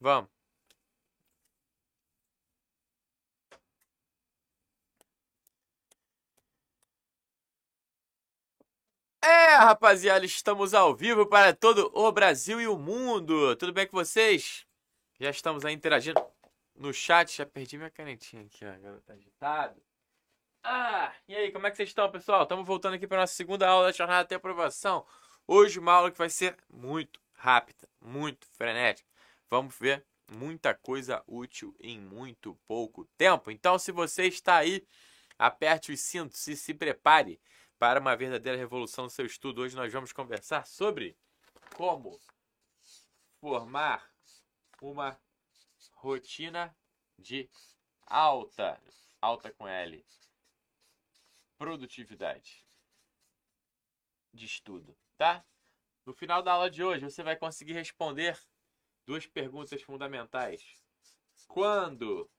Vamos. É, rapaziada, estamos ao vivo para todo o Brasil e o mundo. Tudo bem com vocês? Já estamos aí interagindo no chat. Já perdi minha canetinha aqui, ó. Agora tá agitado. Ah, e aí, como é que vocês estão, pessoal? Estamos voltando aqui para nossa segunda aula da jornada até aprovação. Hoje uma aula que vai ser muito rápida, muito frenética. Vamos ver muita coisa útil em muito pouco tempo. Então, se você está aí, aperte os cintos e se prepare para uma verdadeira revolução no seu estudo. Hoje nós vamos conversar sobre como formar uma rotina de alta, alta com L, produtividade de estudo, tá? No final da aula de hoje, você vai conseguir responder duas perguntas fundamentais. Quando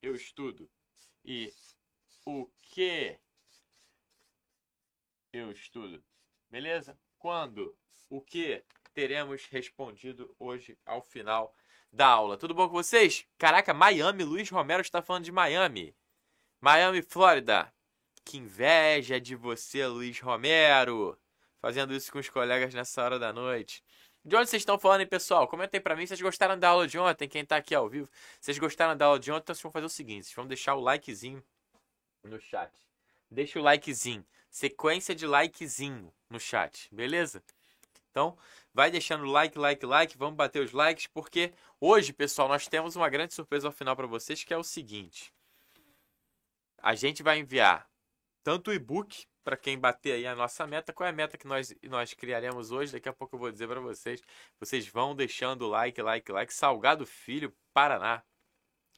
eu estudo e o que eu estudo. Beleza? Quando, o que teremos respondido hoje ao final da aula. Tudo bom com vocês? Caraca, Miami, Luiz Romero está falando de Miami. Miami, Flórida. Que inveja de você, Luiz Romero. Fazendo isso com os colegas nessa hora da noite. De onde vocês estão falando, hein, pessoal? Comentem para mim. Vocês gostaram da aula de ontem? Quem tá aqui ao vivo. Vocês gostaram da aula de ontem? Então vocês vão fazer o seguinte. Vocês vão deixar o likezinho no chat. Deixa o likezinho sequência de likezinho no chat, beleza? Então, vai deixando like, like, like, vamos bater os likes, porque hoje, pessoal, nós temos uma grande surpresa ao final para vocês, que é o seguinte. A gente vai enviar tanto o e-book para quem bater aí a nossa meta. Qual é a meta que nós, nós criaremos hoje? Daqui a pouco eu vou dizer para vocês. Vocês vão deixando like, like, like. Salgado Filho, Paraná,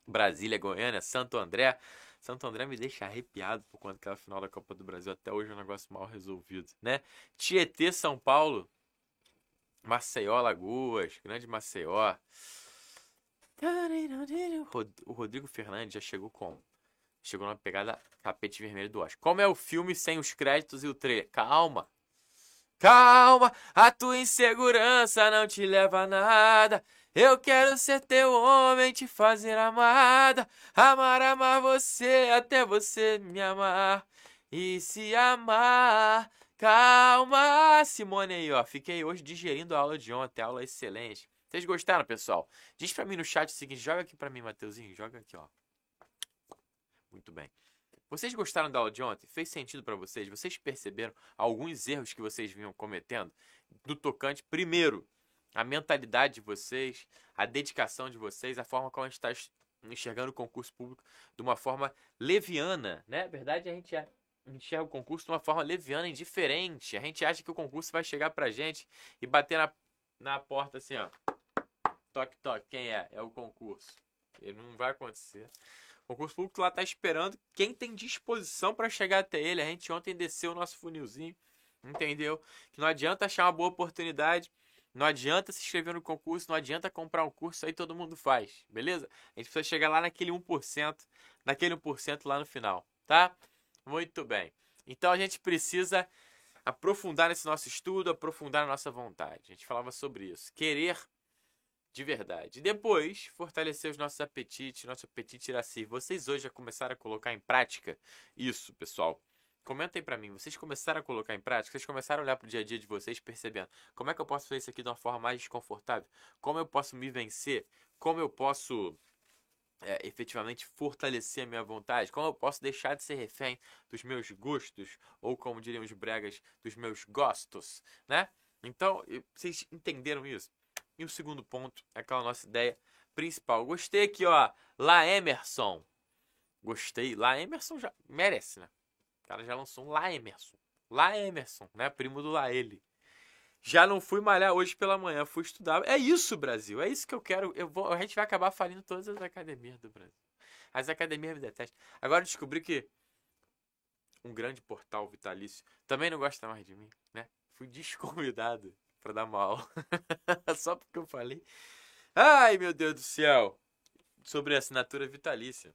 Brasília, Goiânia, Santo André, Santo André me deixa arrepiado por conta que é final da Copa do Brasil até hoje é um negócio mal resolvido, né? Tietê, São Paulo, Maceió, Lagoas, Grande Maceió. O Rodrigo Fernandes já chegou com chegou na pegada tapete vermelho do Oscar. Como é o filme sem os créditos e o trailer? Calma. Calma, a tua insegurança não te leva a nada. Eu quero ser teu homem, te fazer amada. Amar, amar você, até você me amar. E se amar. Calma, Simone aí, ó. Fiquei hoje digerindo a aula de ontem, aula excelente. Vocês gostaram, pessoal? Diz pra mim no chat o seguinte, joga aqui pra mim, Mateuzinho, joga aqui, ó. Muito bem. Vocês gostaram da aula de ontem? Fez sentido para vocês? Vocês perceberam alguns erros que vocês vinham cometendo? Do tocante, primeiro, a mentalidade de vocês, a dedicação de vocês, a forma como a gente está enxergando o concurso público de uma forma leviana, né? Na verdade, a gente enxerga o concurso de uma forma leviana, indiferente. A gente acha que o concurso vai chegar pra gente e bater na, na porta assim, ó. Toque, toque. Quem é? É o concurso. Ele não vai acontecer. O concurso público lá tá esperando quem tem disposição para chegar até ele. A gente ontem desceu o nosso funilzinho, entendeu? Que não adianta achar uma boa oportunidade não adianta se inscrever no concurso, não adianta comprar um curso, aí todo mundo faz, beleza? A gente precisa chegar lá naquele 1%, naquele 1% lá no final, tá? Muito bem. Então a gente precisa aprofundar nesse nosso estudo, aprofundar a nossa vontade. A gente falava sobre isso. Querer de verdade. Depois, fortalecer os nossos apetites, nosso apetite irascível. Vocês hoje já começaram a colocar em prática isso, pessoal. Comentem para mim, vocês começaram a colocar em prática? Vocês começaram a olhar para o dia a dia de vocês percebendo como é que eu posso fazer isso aqui de uma forma mais desconfortável? Como eu posso me vencer? Como eu posso é, efetivamente fortalecer a minha vontade? Como eu posso deixar de ser refém dos meus gostos? Ou como diriam os bregas, dos meus gostos, né? Então, vocês entenderam isso? E o segundo ponto é aquela nossa ideia principal. Gostei aqui, ó. Lá Emerson. Gostei. Lá Emerson já merece, né? O cara já lançou um Lá Emerson. Lá Emerson, né? Primo do Lá ele. Já não fui malhar hoje pela manhã, fui estudar. É isso, Brasil. É isso que eu quero. Eu vou, a gente vai acabar falindo todas as academias do Brasil. As academias me detestam. Agora descobri que um grande portal vitalício também não gosta mais de mim, né? Fui desconvidado para dar aula. Só porque eu falei. Ai, meu Deus do céu! Sobre assinatura vitalícia.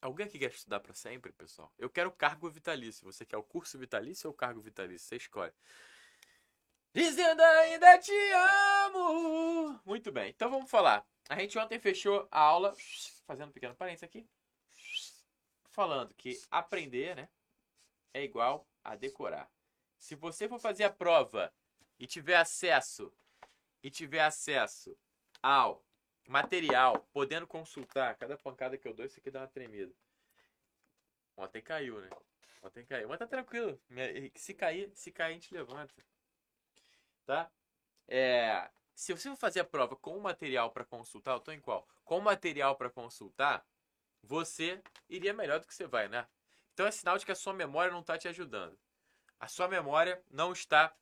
Alguém aqui quer estudar para sempre, pessoal? Eu quero cargo vitalício. Você quer o curso vitalício ou o cargo vitalício? Você escolhe. Dizendo ainda te amo. Muito bem, então vamos falar. A gente ontem fechou a aula, fazendo um pequeno parênteses aqui, falando que aprender, né, é igual a decorar. Se você for fazer a prova e tiver acesso e tiver acesso ao material, podendo consultar, cada pancada que eu dou, isso aqui dá uma tremida. Ontem caiu, né? Ontem caiu. Mas tá tranquilo. Se cair, se cair, a gente levanta. Tá? É, se você for fazer a prova com material para consultar, eu tô em qual? Com material para consultar, você iria melhor do que você vai, né? Então é sinal de que a sua memória não está te ajudando. A sua memória não está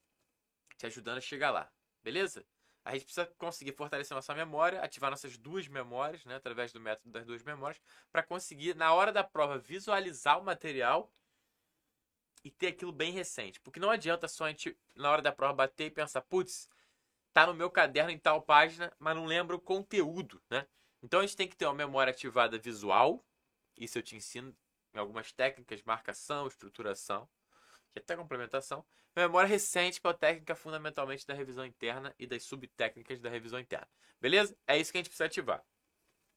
te ajudando a chegar lá. Beleza? A gente precisa conseguir fortalecer nossa memória, ativar nossas duas memórias, né, através do método das duas memórias, para conseguir, na hora da prova, visualizar o material e ter aquilo bem recente. Porque não adianta só a gente, na hora da prova, bater e pensar, putz, tá no meu caderno em tal página, mas não lembro o conteúdo, né? Então a gente tem que ter uma memória ativada visual, isso eu te ensino em algumas técnicas, marcação, estruturação, que é até complementação. Memória recente, que é a técnica fundamentalmente da revisão interna e das subtécnicas da revisão interna. Beleza? É isso que a gente precisa ativar.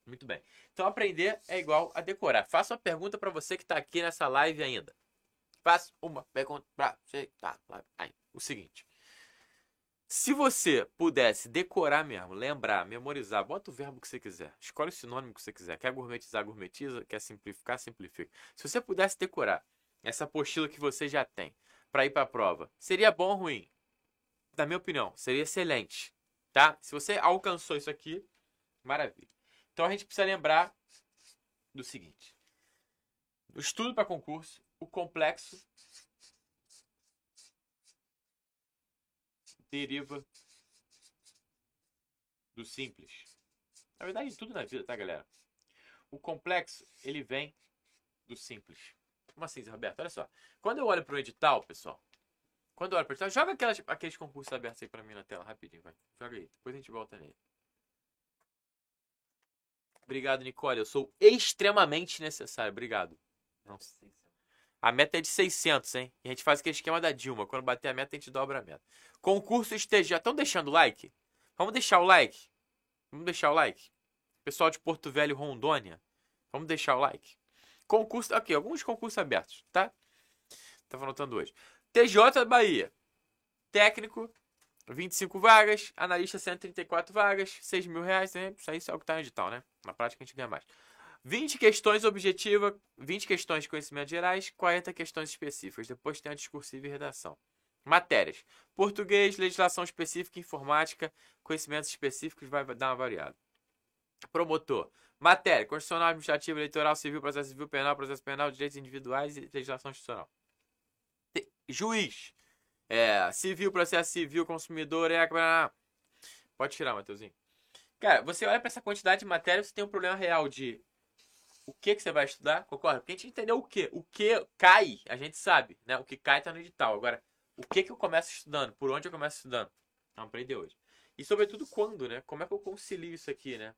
Muito bem. Então aprender é igual a decorar. Faço uma pergunta para você que está aqui nessa live ainda. Faço uma pergunta para você que está aí. O seguinte. Se você pudesse decorar mesmo, lembrar, memorizar, bota o verbo que você quiser. Escolhe o sinônimo que você quiser. Quer gourmetizar, gourmetiza. Quer simplificar, simplifica. Se você pudesse decorar essa apostila que você já tem para ir para a prova, seria bom ou ruim? Na minha opinião, seria excelente, tá? Se você alcançou isso aqui, maravilha. Então a gente precisa lembrar do seguinte: o estudo para concurso, o complexo deriva do simples. Na verdade, tudo na vida, tá, galera? O complexo, ele vem do simples. Como assim, Zé Roberto? Olha só. Quando eu olho para o edital, pessoal, quando eu olho para o edital, joga aquelas, aqueles concursos abertos aí para mim na tela, rapidinho, vai. Joga aí, depois a gente volta nele. Obrigado, Nicole. Eu sou extremamente necessário. Obrigado. Não, a meta é de 600, hein? E a gente faz aquele esquema da Dilma. Quando bater a meta, a gente dobra a meta. Concurso esteja. Estão deixando like? Vamos deixar o like? Vamos deixar o like? Pessoal de Porto Velho, Rondônia, vamos deixar o like? Concurso, ok, alguns concursos abertos, tá? Tava anotando hoje. TJ Bahia. Técnico, 25 vagas. Analista, 134 vagas. 6 mil reais, né? Isso aí é o que tá no edital, né? Na prática a gente ganha mais. 20 questões objetivas, 20 questões de conhecimentos gerais, 40 questões específicas. Depois tem a discursiva e redação. Matérias: português, legislação específica, informática, conhecimentos específicos, vai dar uma variada. Promotor: Matéria: Constitucional, Administrativo, Eleitoral, Civil, Processo Civil, Penal, Processo Penal, Direitos Individuais e Legislação Institucional. Juiz: é, Civil, Processo Civil, Consumidor, é. Pode tirar, Matheusinho. Cara, você olha para essa quantidade de matéria, você tem um problema real de o que, que você vai estudar, concorda? Porque a gente entendeu o que. O que cai, a gente sabe, né? O que cai tá no edital. Agora, o que, que eu começo estudando? Por onde eu começo estudando? Vamos aprender hoje. E sobretudo quando, né? Como é que eu concilio isso aqui, né?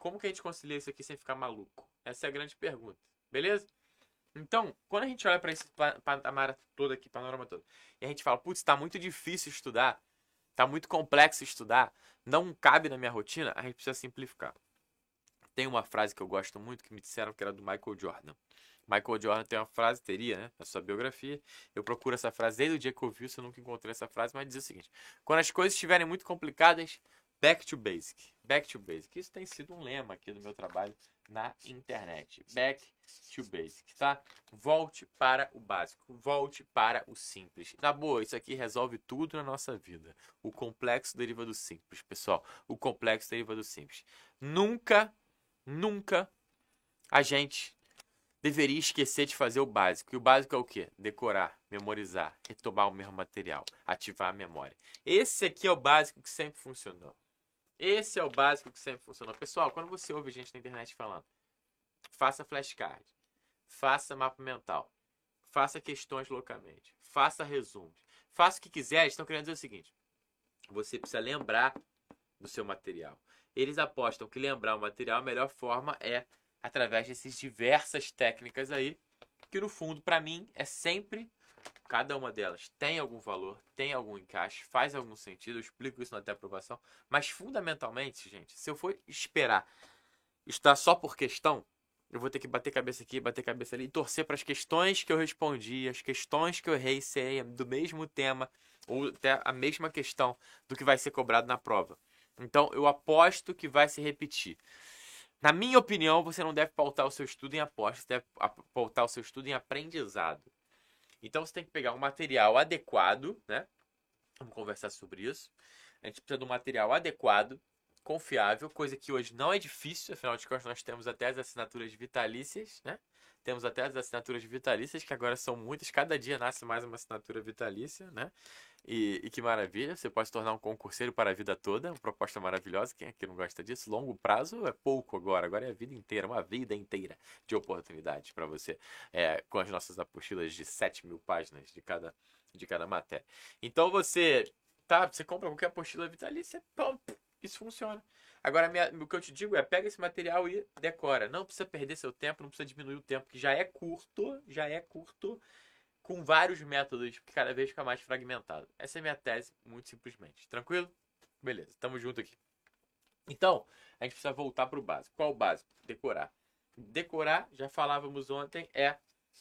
Como que a gente concilia isso aqui sem ficar maluco? Essa é a grande pergunta. Beleza? Então, quando a gente olha para esse patamar todo aqui, panorama todo, e a gente fala, putz, está muito difícil estudar, está muito complexo estudar, não cabe na minha rotina, a gente precisa simplificar. Tem uma frase que eu gosto muito que me disseram que era do Michael Jordan. Michael Jordan tem uma frase, teria, né, na sua biografia. Eu procuro essa frase desde o dia que eu vi, se eu nunca encontrei essa frase, mas diz o seguinte: quando as coisas estiverem muito complicadas, Back to basic. Back to basic. Isso tem sido um lema aqui do meu trabalho na internet. Back to basic, tá? Volte para o básico. Volte para o simples. Na boa, isso aqui resolve tudo na nossa vida. O complexo deriva do simples, pessoal. O complexo deriva do simples. Nunca, nunca a gente deveria esquecer de fazer o básico. E o básico é o quê? Decorar, memorizar, retomar o mesmo material, ativar a memória. Esse aqui é o básico que sempre funcionou. Esse é o básico que sempre funcionou. Pessoal, quando você ouve gente na internet falando, faça flashcard, faça mapa mental, faça questões loucamente, faça resumos, faça o que quiser, eles estão querendo dizer o seguinte: você precisa lembrar do seu material. Eles apostam que lembrar o material, a melhor forma é através dessas diversas técnicas aí, que no fundo, para mim, é sempre cada uma delas tem algum valor, tem algum encaixe, faz algum sentido, eu explico isso na até aprovação, mas fundamentalmente, gente, se eu for esperar estudar só por questão, eu vou ter que bater cabeça aqui, bater cabeça ali e torcer para as questões que eu respondi, as questões que eu errei serem do mesmo tema ou até a mesma questão do que vai ser cobrado na prova. Então, eu aposto que vai se repetir. Na minha opinião, você não deve pautar o seu estudo em aposta, você deve pautar o seu estudo em aprendizado. Então, você tem que pegar um material adequado, né? Vamos conversar sobre isso. A gente precisa de um material adequado, confiável, coisa que hoje não é difícil, afinal de contas, nós temos até as assinaturas vitalícias, né? Temos até as assinaturas vitalícias, que agora são muitas, cada dia nasce mais uma assinatura vitalícia, né? E, e, que maravilha, você pode se tornar um concurseiro para a vida toda, uma proposta maravilhosa. Quem aqui não gosta disso? Longo prazo é pouco agora, agora é a vida inteira, uma vida inteira de oportunidades para você, é, com as nossas apostilas de 7 mil páginas de cada, de cada matéria. Então você, tá, você compra qualquer apostila vitalícia, pum, isso funciona. Agora, minha, o que eu te digo é, pega esse material e decora. Não precisa perder seu tempo, não precisa diminuir o tempo, que já é curto, já é curto com vários métodos que cada vez fica mais fragmentado. Essa é a minha tese, muito simplesmente. Tranquilo? Beleza, tamo junto aqui. Então, a gente precisa voltar para o básico. Qual o básico? Decorar. Decorar, já falávamos ontem, é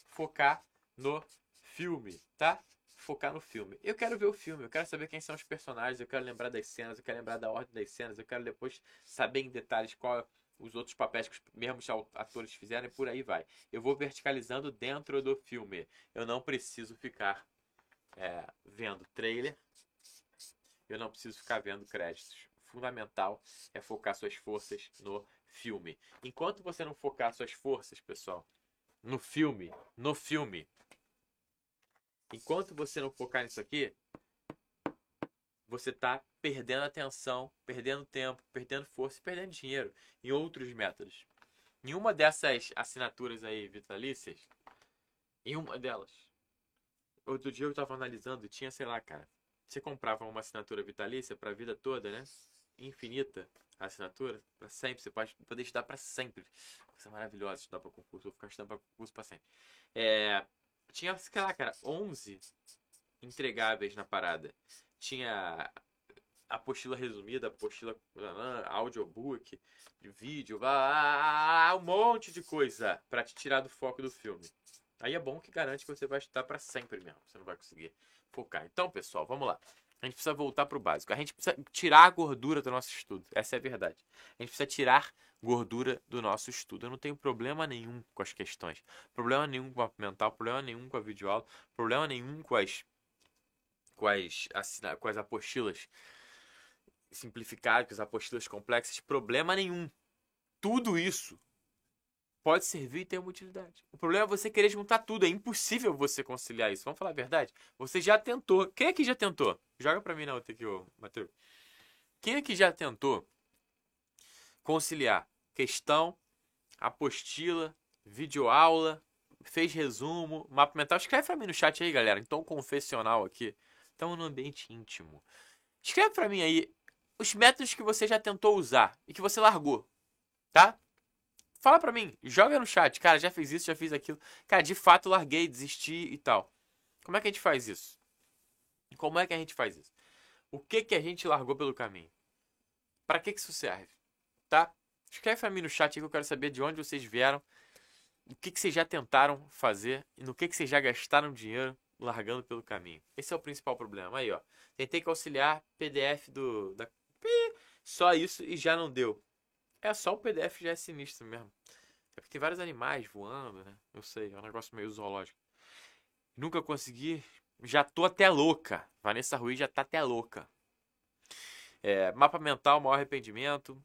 focar no filme, tá? Focar no filme. Eu quero ver o filme, eu quero saber quem são os personagens, eu quero lembrar das cenas, eu quero lembrar da ordem das cenas, eu quero depois saber em detalhes qual os outros papéis que os mesmos atores fizeram e por aí vai. Eu vou verticalizando dentro do filme. Eu não preciso ficar é, vendo trailer. Eu não preciso ficar vendo créditos. Fundamental é focar suas forças no filme. Enquanto você não focar suas forças, pessoal, no filme, no filme, enquanto você não focar nisso aqui, você está perdendo atenção, perdendo tempo, perdendo força e perdendo dinheiro em outros métodos. Em uma dessas assinaturas aí vitalícias, em uma delas, outro dia eu estava analisando, tinha, sei lá, cara, você comprava uma assinatura vitalícia para a vida toda, né? Infinita a assinatura, para sempre, você pode poder estudar para sempre. Isso é maravilhoso estudar para concurso, vou ficar estudando para concurso para sempre. É, tinha, sei lá, cara, 11 entregáveis na parada tinha apostila resumida, apostila audiobook, vídeo, um monte de coisa para te tirar do foco do filme. Aí é bom que garante que você vai estudar para sempre mesmo. Você não vai conseguir focar. Então, pessoal, vamos lá. A gente precisa voltar para o básico. A gente precisa tirar a gordura do nosso estudo. Essa é a verdade. A gente precisa tirar gordura do nosso estudo. Eu não tenho problema nenhum com as questões. Problema nenhum com o mapa mental. Problema nenhum com a videoaula. Problema nenhum com as com as, com as apostilas simplificadas, com as apostilas complexas, problema nenhum. Tudo isso pode servir e ter uma utilidade. O problema é você querer juntar tudo. É impossível você conciliar isso. Vamos falar a verdade? Você já tentou. Quem aqui já tentou? Joga pra mim na outra aqui, ô, Matheus. Quem aqui já tentou conciliar questão, apostila, videoaula, fez resumo, mapa mental? Escreve pra mim no chat aí, galera. Então, confessional aqui estão no ambiente íntimo. Escreve para mim aí os métodos que você já tentou usar e que você largou, tá? Fala pra mim, joga no chat. Cara, já fiz isso, já fiz aquilo. Cara, de fato larguei, desisti e tal. Como é que a gente faz isso? Como é que a gente faz isso? O que que a gente largou pelo caminho? Para que que isso serve? Tá? Escreve pra mim no chat aí que eu quero saber de onde vocês vieram, o que que vocês já tentaram fazer e no que que vocês já gastaram dinheiro largando pelo caminho. Esse é o principal problema. Aí, ó. Tentei conciliar PDF do da só isso e já não deu. É só o PDF já é sinistro mesmo. É porque tem vários animais voando, né? Eu sei, é um negócio meio zoológico. Nunca consegui. Já tô até louca. Vanessa Ruiz já tá até louca. É, mapa mental, maior arrependimento.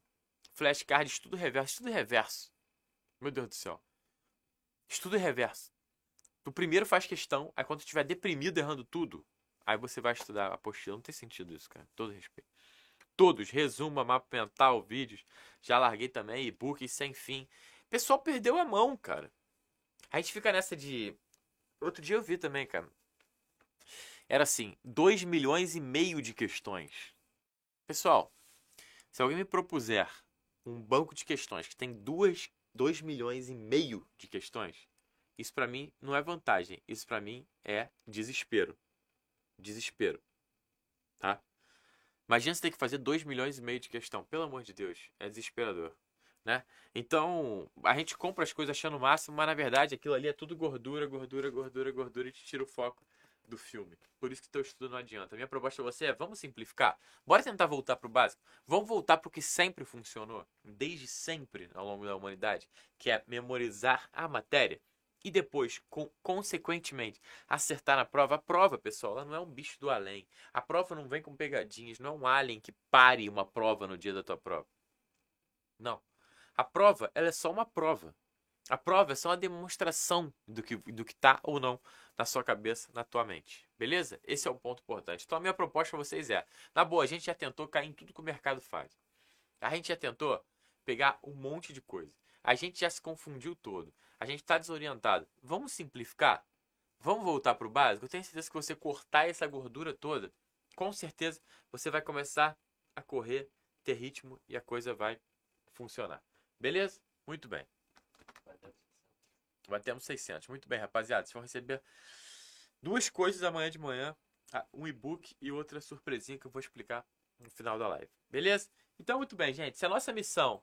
Flashcard, estudo reverso. Estudo reverso. Meu Deus do céu. Estudo reverso. Tu primeiro faz questão, aí quando tu estiver deprimido errando tudo, aí você vai estudar a apostila. Não tem sentido isso, cara. Todo respeito. Todos, resumo, mapa mental, vídeos. Já larguei também, e-book sem fim. O pessoal perdeu a mão, cara. A gente fica nessa de. Outro dia eu vi também, cara. Era assim, 2 milhões e meio de questões. Pessoal, se alguém me propuser um banco de questões que tem 2 milhões e meio de questões, Isso para mim não é vantagem. Isso para mim é desespero. Desespero. Tá? Imagina você ter que fazer 2 milhões e meio de questão. Pelo amor de Deus. É desesperador. Né? Então, a gente compra as coisas achando o máximo, mas na verdade aquilo ali é tudo gordura, gordura, gordura, gordura e te tira o foco do filme. Por isso que teu estudo não adianta. A minha proposta a você é, vamos simplificar. Bora tentar voltar para o básico. Vamos voltar para o que sempre funcionou, desde sempre ao longo da humanidade, que é memorizar a matéria e depois, consequentemente, acertar na prova. A prova, pessoal, ela não é um bicho do além. A prova não vem com pegadinhas, não é um alien que pare uma prova no dia da tua prova. Não. A prova, ela é só uma prova. A prova é só uma demonstração do que do que tá ou não na sua cabeça, na tua mente. Beleza? Esse é o ponto importante. Então a minha proposta para vocês é, na boa, a gente já tentou cair em tudo que o mercado faz. A gente já tentou pegar um monte de coisa. A gente já se confundiu todo. A gente está desorientado. Vamos simplificar? Vamos voltar para o básico? Eu tenho certeza que você cortar essa gordura toda, com certeza você vai começar a correr, ter ritmo e a coisa vai funcionar. Beleza? Muito bem. Batemos 600. Muito bem, rapaziada. Vocês vão receber duas coisas amanhã de manhã. Um e-book e outra surpresinha que eu vou explicar no final da live. Beleza? Então, muito bem, gente. Se a nossa missão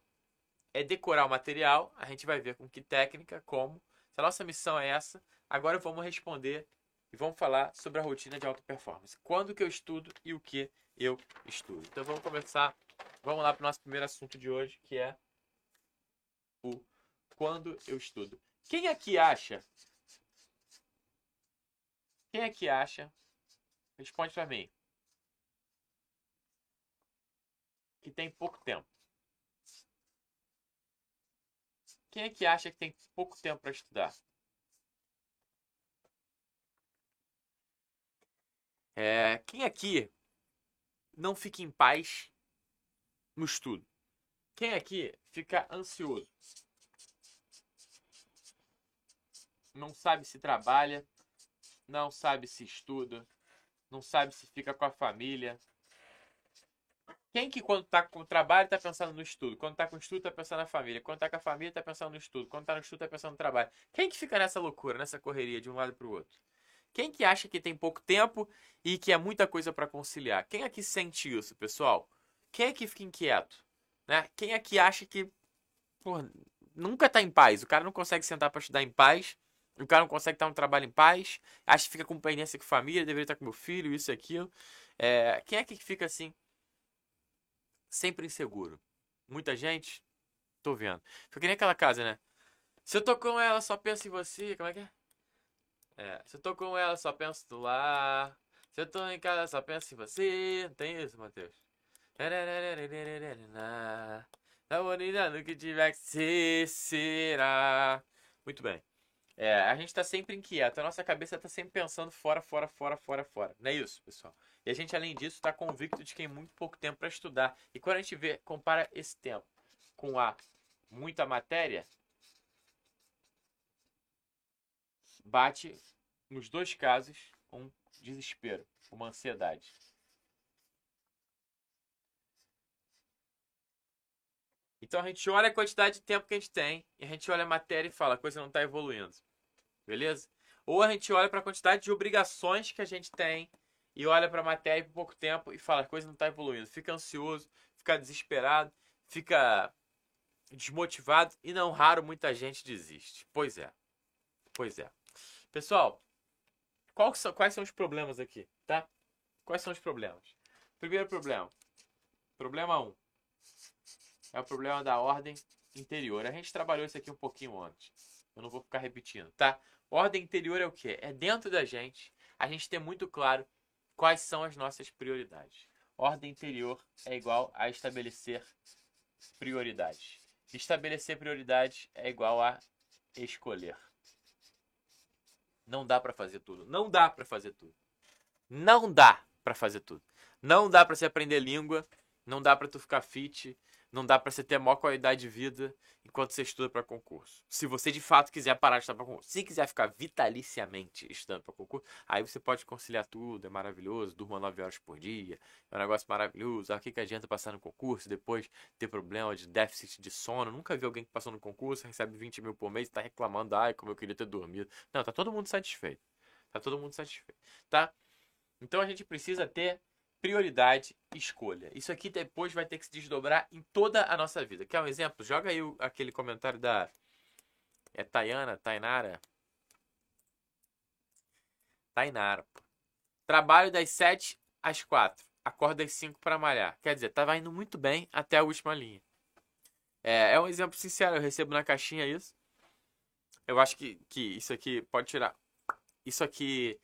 é decorar o material, a gente vai ver com que técnica, como. Se a nossa missão é essa, agora vamos responder e vamos falar sobre a rotina de alta performance. Quando que eu estudo e o que eu estudo. Então vamos começar. Vamos lá para o nosso primeiro assunto de hoje, que é o quando eu estudo. Quem aqui acha? Quem aqui acha? Responde para mim. Que tem pouco tempo. Quem é que acha que tem pouco tempo para estudar? É, quem aqui não fica em paz no estudo? Quem aqui fica ansioso? Não sabe se trabalha, não sabe se estuda, não sabe se fica com a família. Quem que quando tá com o trabalho tá pensando no estudo, quando tá com o estudo tá pensando na família, quando tá com a família tá pensando no estudo, quando tá no estudo tá pensando no trabalho. Quem que fica nessa loucura, nessa correria de um lado para o outro? Quem que acha que tem pouco tempo e que é muita coisa para conciliar? Quem aqui sente isso, pessoal? Quem é que fica inquieto? Né? Quem aqui acha que nunca tá em paz? O cara não consegue sentar para estudar em paz o cara não consegue estar no trabalho em paz, acha que fica com pendência com família, deveria estar com meu filho, isso e aquilo. É, quem é que fica assim? Sempre inseguro. Muita gente? Tô vendo. Fica nem aquela casa, né? Se eu tô com ela, só penso em você. Como é que é? É, se eu tô com ela, só penso no lar. Se eu tô em casa, só penso em você. Não tem isso, Matheus? A bonita no que tiver que ser, será. Muito bem. É, a gente está sempre inquieto, a nossa cabeça está sempre pensando fora, fora, fora, fora, fora. Não é isso, pessoal? E a gente, além disso, está convicto de que tem muito pouco tempo para estudar. E quando a gente vê, compara esse tempo com a muita matéria, bate nos dois casos um desespero, uma ansiedade. Então a gente olha a quantidade de tempo que a gente tem e a gente olha a matéria e fala, a coisa não está evoluindo. Beleza? Ou a gente olha para a quantidade de obrigações que a gente tem e olha para a matéria por pouco tempo e fala, a coisa não está evoluindo. Fica ansioso, fica desesperado, fica desmotivado e não raro muita gente desiste. Pois é. Pois é. Pessoal, são, quais são os problemas aqui, tá? Quais são os problemas? Primeiro problema. Problema 1. Um, é o problema da ordem interior. A gente trabalhou isso aqui um pouquinho antes. Eu não vou ficar repetindo, tá? Ordem interior é o quê? É dentro da gente a gente ter muito claro quais são as nossas prioridades. Ordem interior é igual a estabelecer prioridades. Estabelecer prioridades é igual a escolher. Não dá para fazer tudo. Não dá para fazer tudo. Não dá para fazer tudo. Não dá para você aprender língua, não dá para tu ficar fit, não dá para você ter a maior qualidade de vida enquanto você estuda para concurso. Se você de fato quiser parar de estudar para concurso, se quiser ficar vitaliciamente estudando para concurso, aí você pode conciliar tudo, é maravilhoso, durma 9 horas por dia, é um negócio maravilhoso. O que, que adianta passar no concurso depois ter problema de déficit de sono? Nunca vi alguém que passou no concurso, recebe 20 mil por mês e tá reclamando, ai, como eu queria ter dormido. Não, tá todo mundo satisfeito. Tá todo mundo satisfeito, tá? Então a gente precisa ter prioridade escolha. Isso aqui depois vai ter que se desdobrar em toda a nossa vida. Quer um exemplo? Joga aí aquele comentário da é Tayana, Tainara. Tainara. Trabalho das 7 às 4. Acordo às 5 para malhar. Quer dizer, tava indo muito bem até a última linha. É, é um exemplo sincero, eu recebo na caixinha isso. Eu acho que, que isso aqui pode tirar. Isso aqui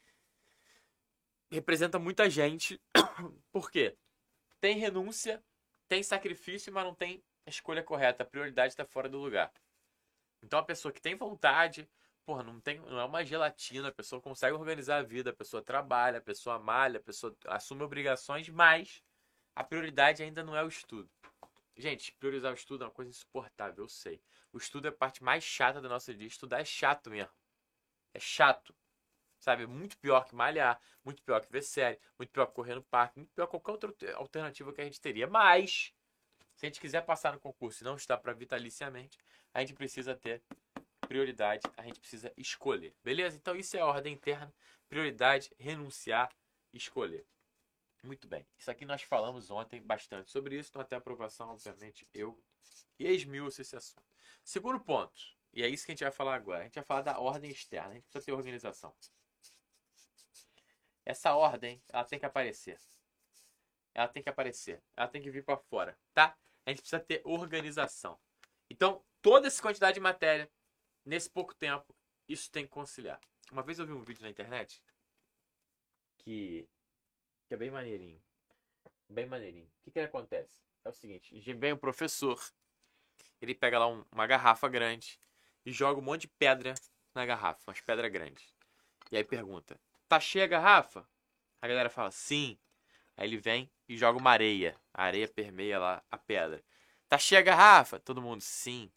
representa muita gente. Por quê? Tem renúncia, tem sacrifício, mas não tem a escolha correta. A prioridade está fora do lugar. Então a pessoa que tem vontade, porra, não, tem, não é uma gelatina, a pessoa consegue organizar a vida, a pessoa trabalha, a pessoa malha, a pessoa assume obrigações, mas a prioridade ainda não é o estudo. Gente, priorizar o estudo é uma coisa insuportável, eu sei. O estudo é a parte mais chata da nossa vida. Estudar é chato mesmo. É chato. Sabe? Muito pior que malhar, muito pior que ver série, muito pior que correr no parque, muito pior que qualquer outra alternativa que a gente teria. Mas, se a gente quiser passar no concurso e não estar para vitaliciamente, a gente precisa ter prioridade, a gente precisa escolher. Beleza? Então, isso é a ordem interna. Prioridade, renunciar, escolher. Muito bem. Isso aqui nós falamos ontem bastante sobre isso, então até a aprovação, obviamente, eu esmilço esse assunto. Segundo ponto, e é isso que a gente vai falar agora. A gente vai falar da ordem externa. A gente precisa ter organização. Essa ordem, ela tem que aparecer. Ela tem que aparecer. Ela tem que vir para fora, tá? A gente precisa ter organização. Então, toda essa quantidade de matéria, nesse pouco tempo, isso tem que conciliar. Uma vez eu vi um vídeo na internet que, que é bem maneirinho. Bem maneirinho. O que, que acontece? É o seguinte: vem um professor, ele pega lá um, uma garrafa grande e joga um monte de pedra na garrafa, umas pedras grandes. E aí pergunta: Tá cheia a garrafa? A galera fala, sim. Aí ele vem e joga uma areia. A areia permeia lá a pedra. Tá cheia a garrafa? Todo mundo, sim.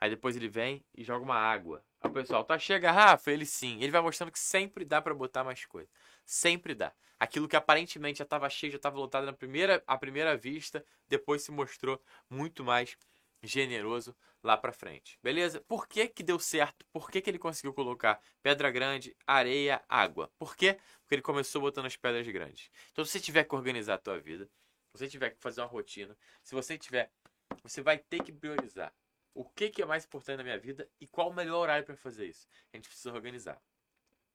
Aí depois ele vem e joga uma água. Aí o pessoal, tá cheia a garrafa? Ele sim. Ele vai mostrando que sempre dá para botar mais coisa. Sempre dá. Aquilo que aparentemente já estava cheio, já estava lotado na primeira, à primeira vista, depois se mostrou muito mais generoso lá para frente. Beleza? Por que, que deu certo? Por que, que ele conseguiu colocar pedra grande, areia, água? Por quê? Porque ele começou botando as pedras grandes. Então, se você tiver que organizar a tua vida, se você tiver que fazer uma rotina, se você tiver, você vai ter que priorizar o que, que é mais importante na minha vida e qual o melhor horário para fazer isso. A gente precisa organizar.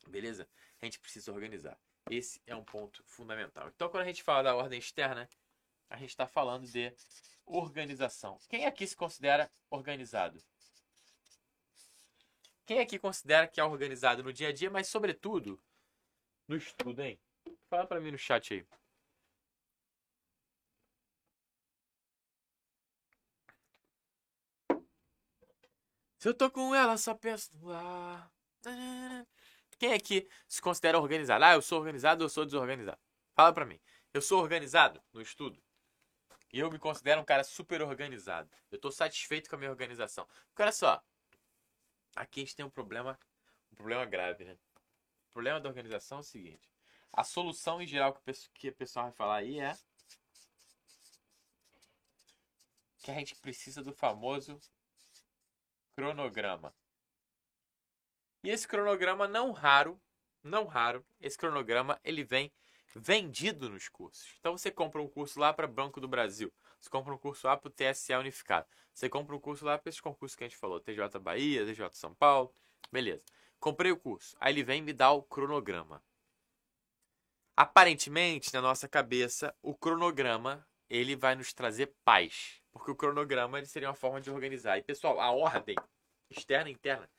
Beleza? A gente precisa organizar. Esse é um ponto fundamental. Então, quando a gente fala da ordem externa, a gente está falando de organização. Quem aqui se considera organizado? Quem aqui considera que é organizado no dia a dia, mas sobretudo no estudo, hein? Fala para mim no chat aí. Se eu tô com ela, só penso lá. Quem aqui se considera organizado? Ah, eu sou organizado ou eu sou desorganizado? Fala pra mim. Eu sou organizado no estudo? Eu me considero um cara super organizado. Eu estou satisfeito com a minha organização. Porque olha só, aqui a gente tem um problema, um problema grave, né? O problema da organização é o seguinte: a solução em geral que o pessoal vai falar aí é que a gente precisa do famoso cronograma. E esse cronograma não raro, não raro, esse cronograma ele vem vendido nos cursos. Então você compra um curso lá para Banco do Brasil, você compra um curso lá para o TSE Unificado, você compra um curso lá para esses concursos que a gente falou, TJ Bahia, TJ São Paulo, beleza. Comprei o curso, aí ele vem me dar o cronograma. Aparentemente, na nossa cabeça, o cronograma ele vai nos trazer paz, porque o cronograma ele seria uma forma de organizar. E pessoal, a ordem externa e interna,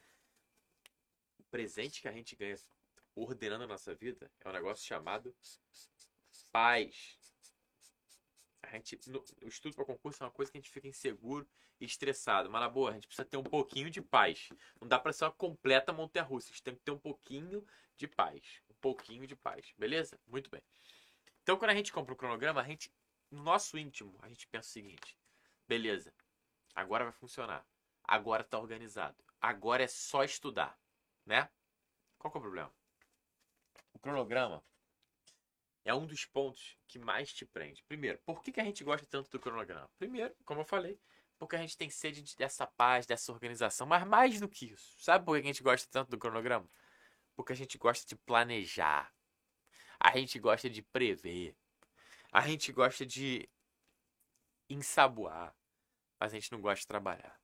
o presente que a gente ganha ordenando a nossa vida é um negócio chamado paz. A gente, no, o estudo para concurso é uma coisa que a gente fica inseguro e estressado. Mas na boa, a gente precisa ter um pouquinho de paz. Não dá para ser uma completa montanha-russa. A gente tem que ter um pouquinho de paz. Um pouquinho de paz. Beleza? Muito bem. Então, quando a gente compra o um cronograma, a gente, no nosso íntimo, a gente pensa o seguinte: Beleza. Agora vai funcionar. Agora tá organizado. Agora é só estudar, né? Qual é o problema? O cronograma é um dos pontos que mais te prende. Primeiro, por que, que a gente gosta tanto do cronograma? Primeiro, como eu falei, porque a gente tem sede dessa paz, dessa organização. Mas mais do que isso, sabe por que a gente gosta tanto do cronograma? Porque a gente gosta de planejar. A gente gosta de prever. A gente gosta de ensaboar. Mas a gente não gosta de trabalhar.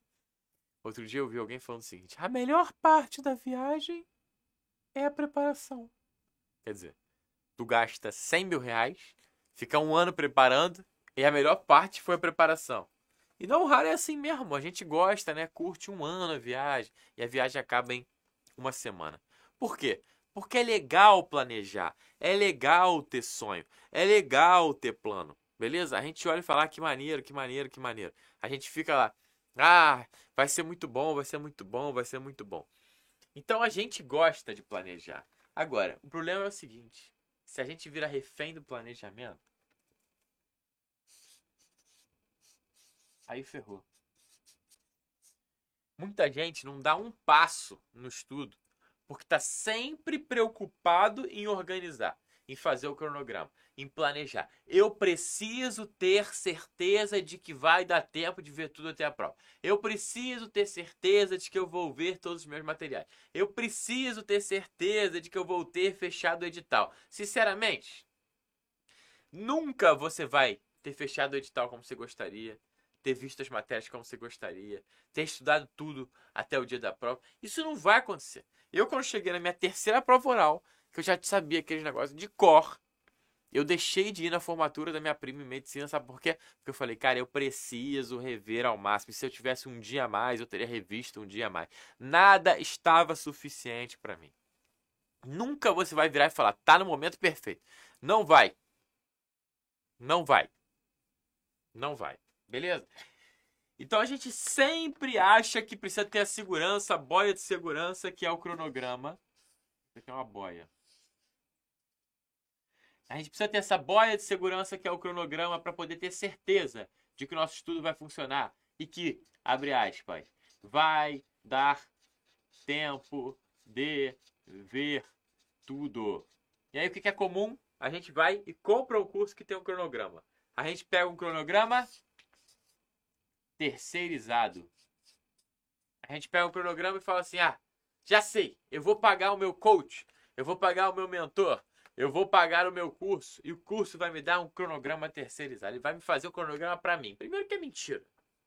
Outro dia eu vi alguém falando o seguinte: a melhor parte da viagem é a preparação. Quer dizer, tu gasta 100 mil reais, fica um ano preparando, e a melhor parte foi a preparação. E não raro é assim mesmo. A gente gosta, né? Curte um ano a viagem e a viagem acaba em uma semana. Por quê? Porque é legal planejar, é legal ter sonho, é legal ter plano, beleza? A gente olha e fala, ah, que maneiro, que maneiro, que maneiro. A gente fica lá, ah, vai ser muito bom, vai ser muito bom, vai ser muito bom. Então a gente gosta de planejar. Agora, o problema é o seguinte: se a gente vira refém do planejamento, aí ferrou. Muita gente não dá um passo no estudo porque está sempre preocupado em organizar, em fazer o cronograma, em planejar. Eu preciso ter certeza de que vai dar tempo de ver tudo até a prova. Eu preciso ter certeza de que eu vou ver todos os meus materiais. Eu preciso ter certeza de que eu vou ter fechado o edital. Sinceramente, nunca você vai ter fechado o edital como você gostaria ter visto as matérias como você gostaria, ter estudado tudo até o dia da prova. Isso não vai acontecer. Eu, quando cheguei na minha terceira prova oral, que eu já sabia aqueles negócios de cor, eu deixei de ir na formatura da minha prima em medicina, sabe por quê? Porque eu falei, cara, eu preciso rever ao máximo. Se eu tivesse um dia a mais, eu teria revisto um dia a mais. Nada estava suficiente para mim. Nunca você vai virar e falar, tá no momento perfeito. Não vai. Não vai. Não vai. Beleza? Então a gente sempre acha que precisa ter a segurança, a boia de segurança, que é o cronograma. Isso aqui é uma boia. A gente precisa ter essa boia de segurança que é o cronograma para poder ter certeza de que o nosso estudo vai funcionar e que, abre aspas, vai dar tempo de ver tudo. E aí o que é comum? A gente vai e compra um curso que tem um cronograma. A gente pega um cronograma terceirizado. A gente pega o cronograma e fala assim: ah, já sei, eu vou pagar o meu coach, eu vou pagar o meu mentor, eu vou pagar o meu curso e o curso vai me dar um cronograma terceirizado. Ele vai me fazer um cronograma para mim. Primeiro que é mentira.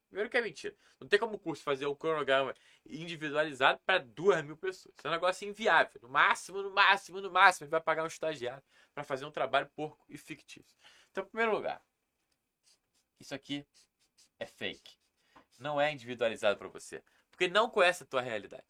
Primeiro que é mentira. Não tem como o curso fazer um cronograma individualizado para duas mil pessoas. Isso é um negócio inviável. No máximo, no máximo, no máximo, ele vai pagar um estagiário para fazer um trabalho porco e fictício. Então, em primeiro lugar, isso aqui é fake não é individualizado para você. Porque não conhece a tua realidade.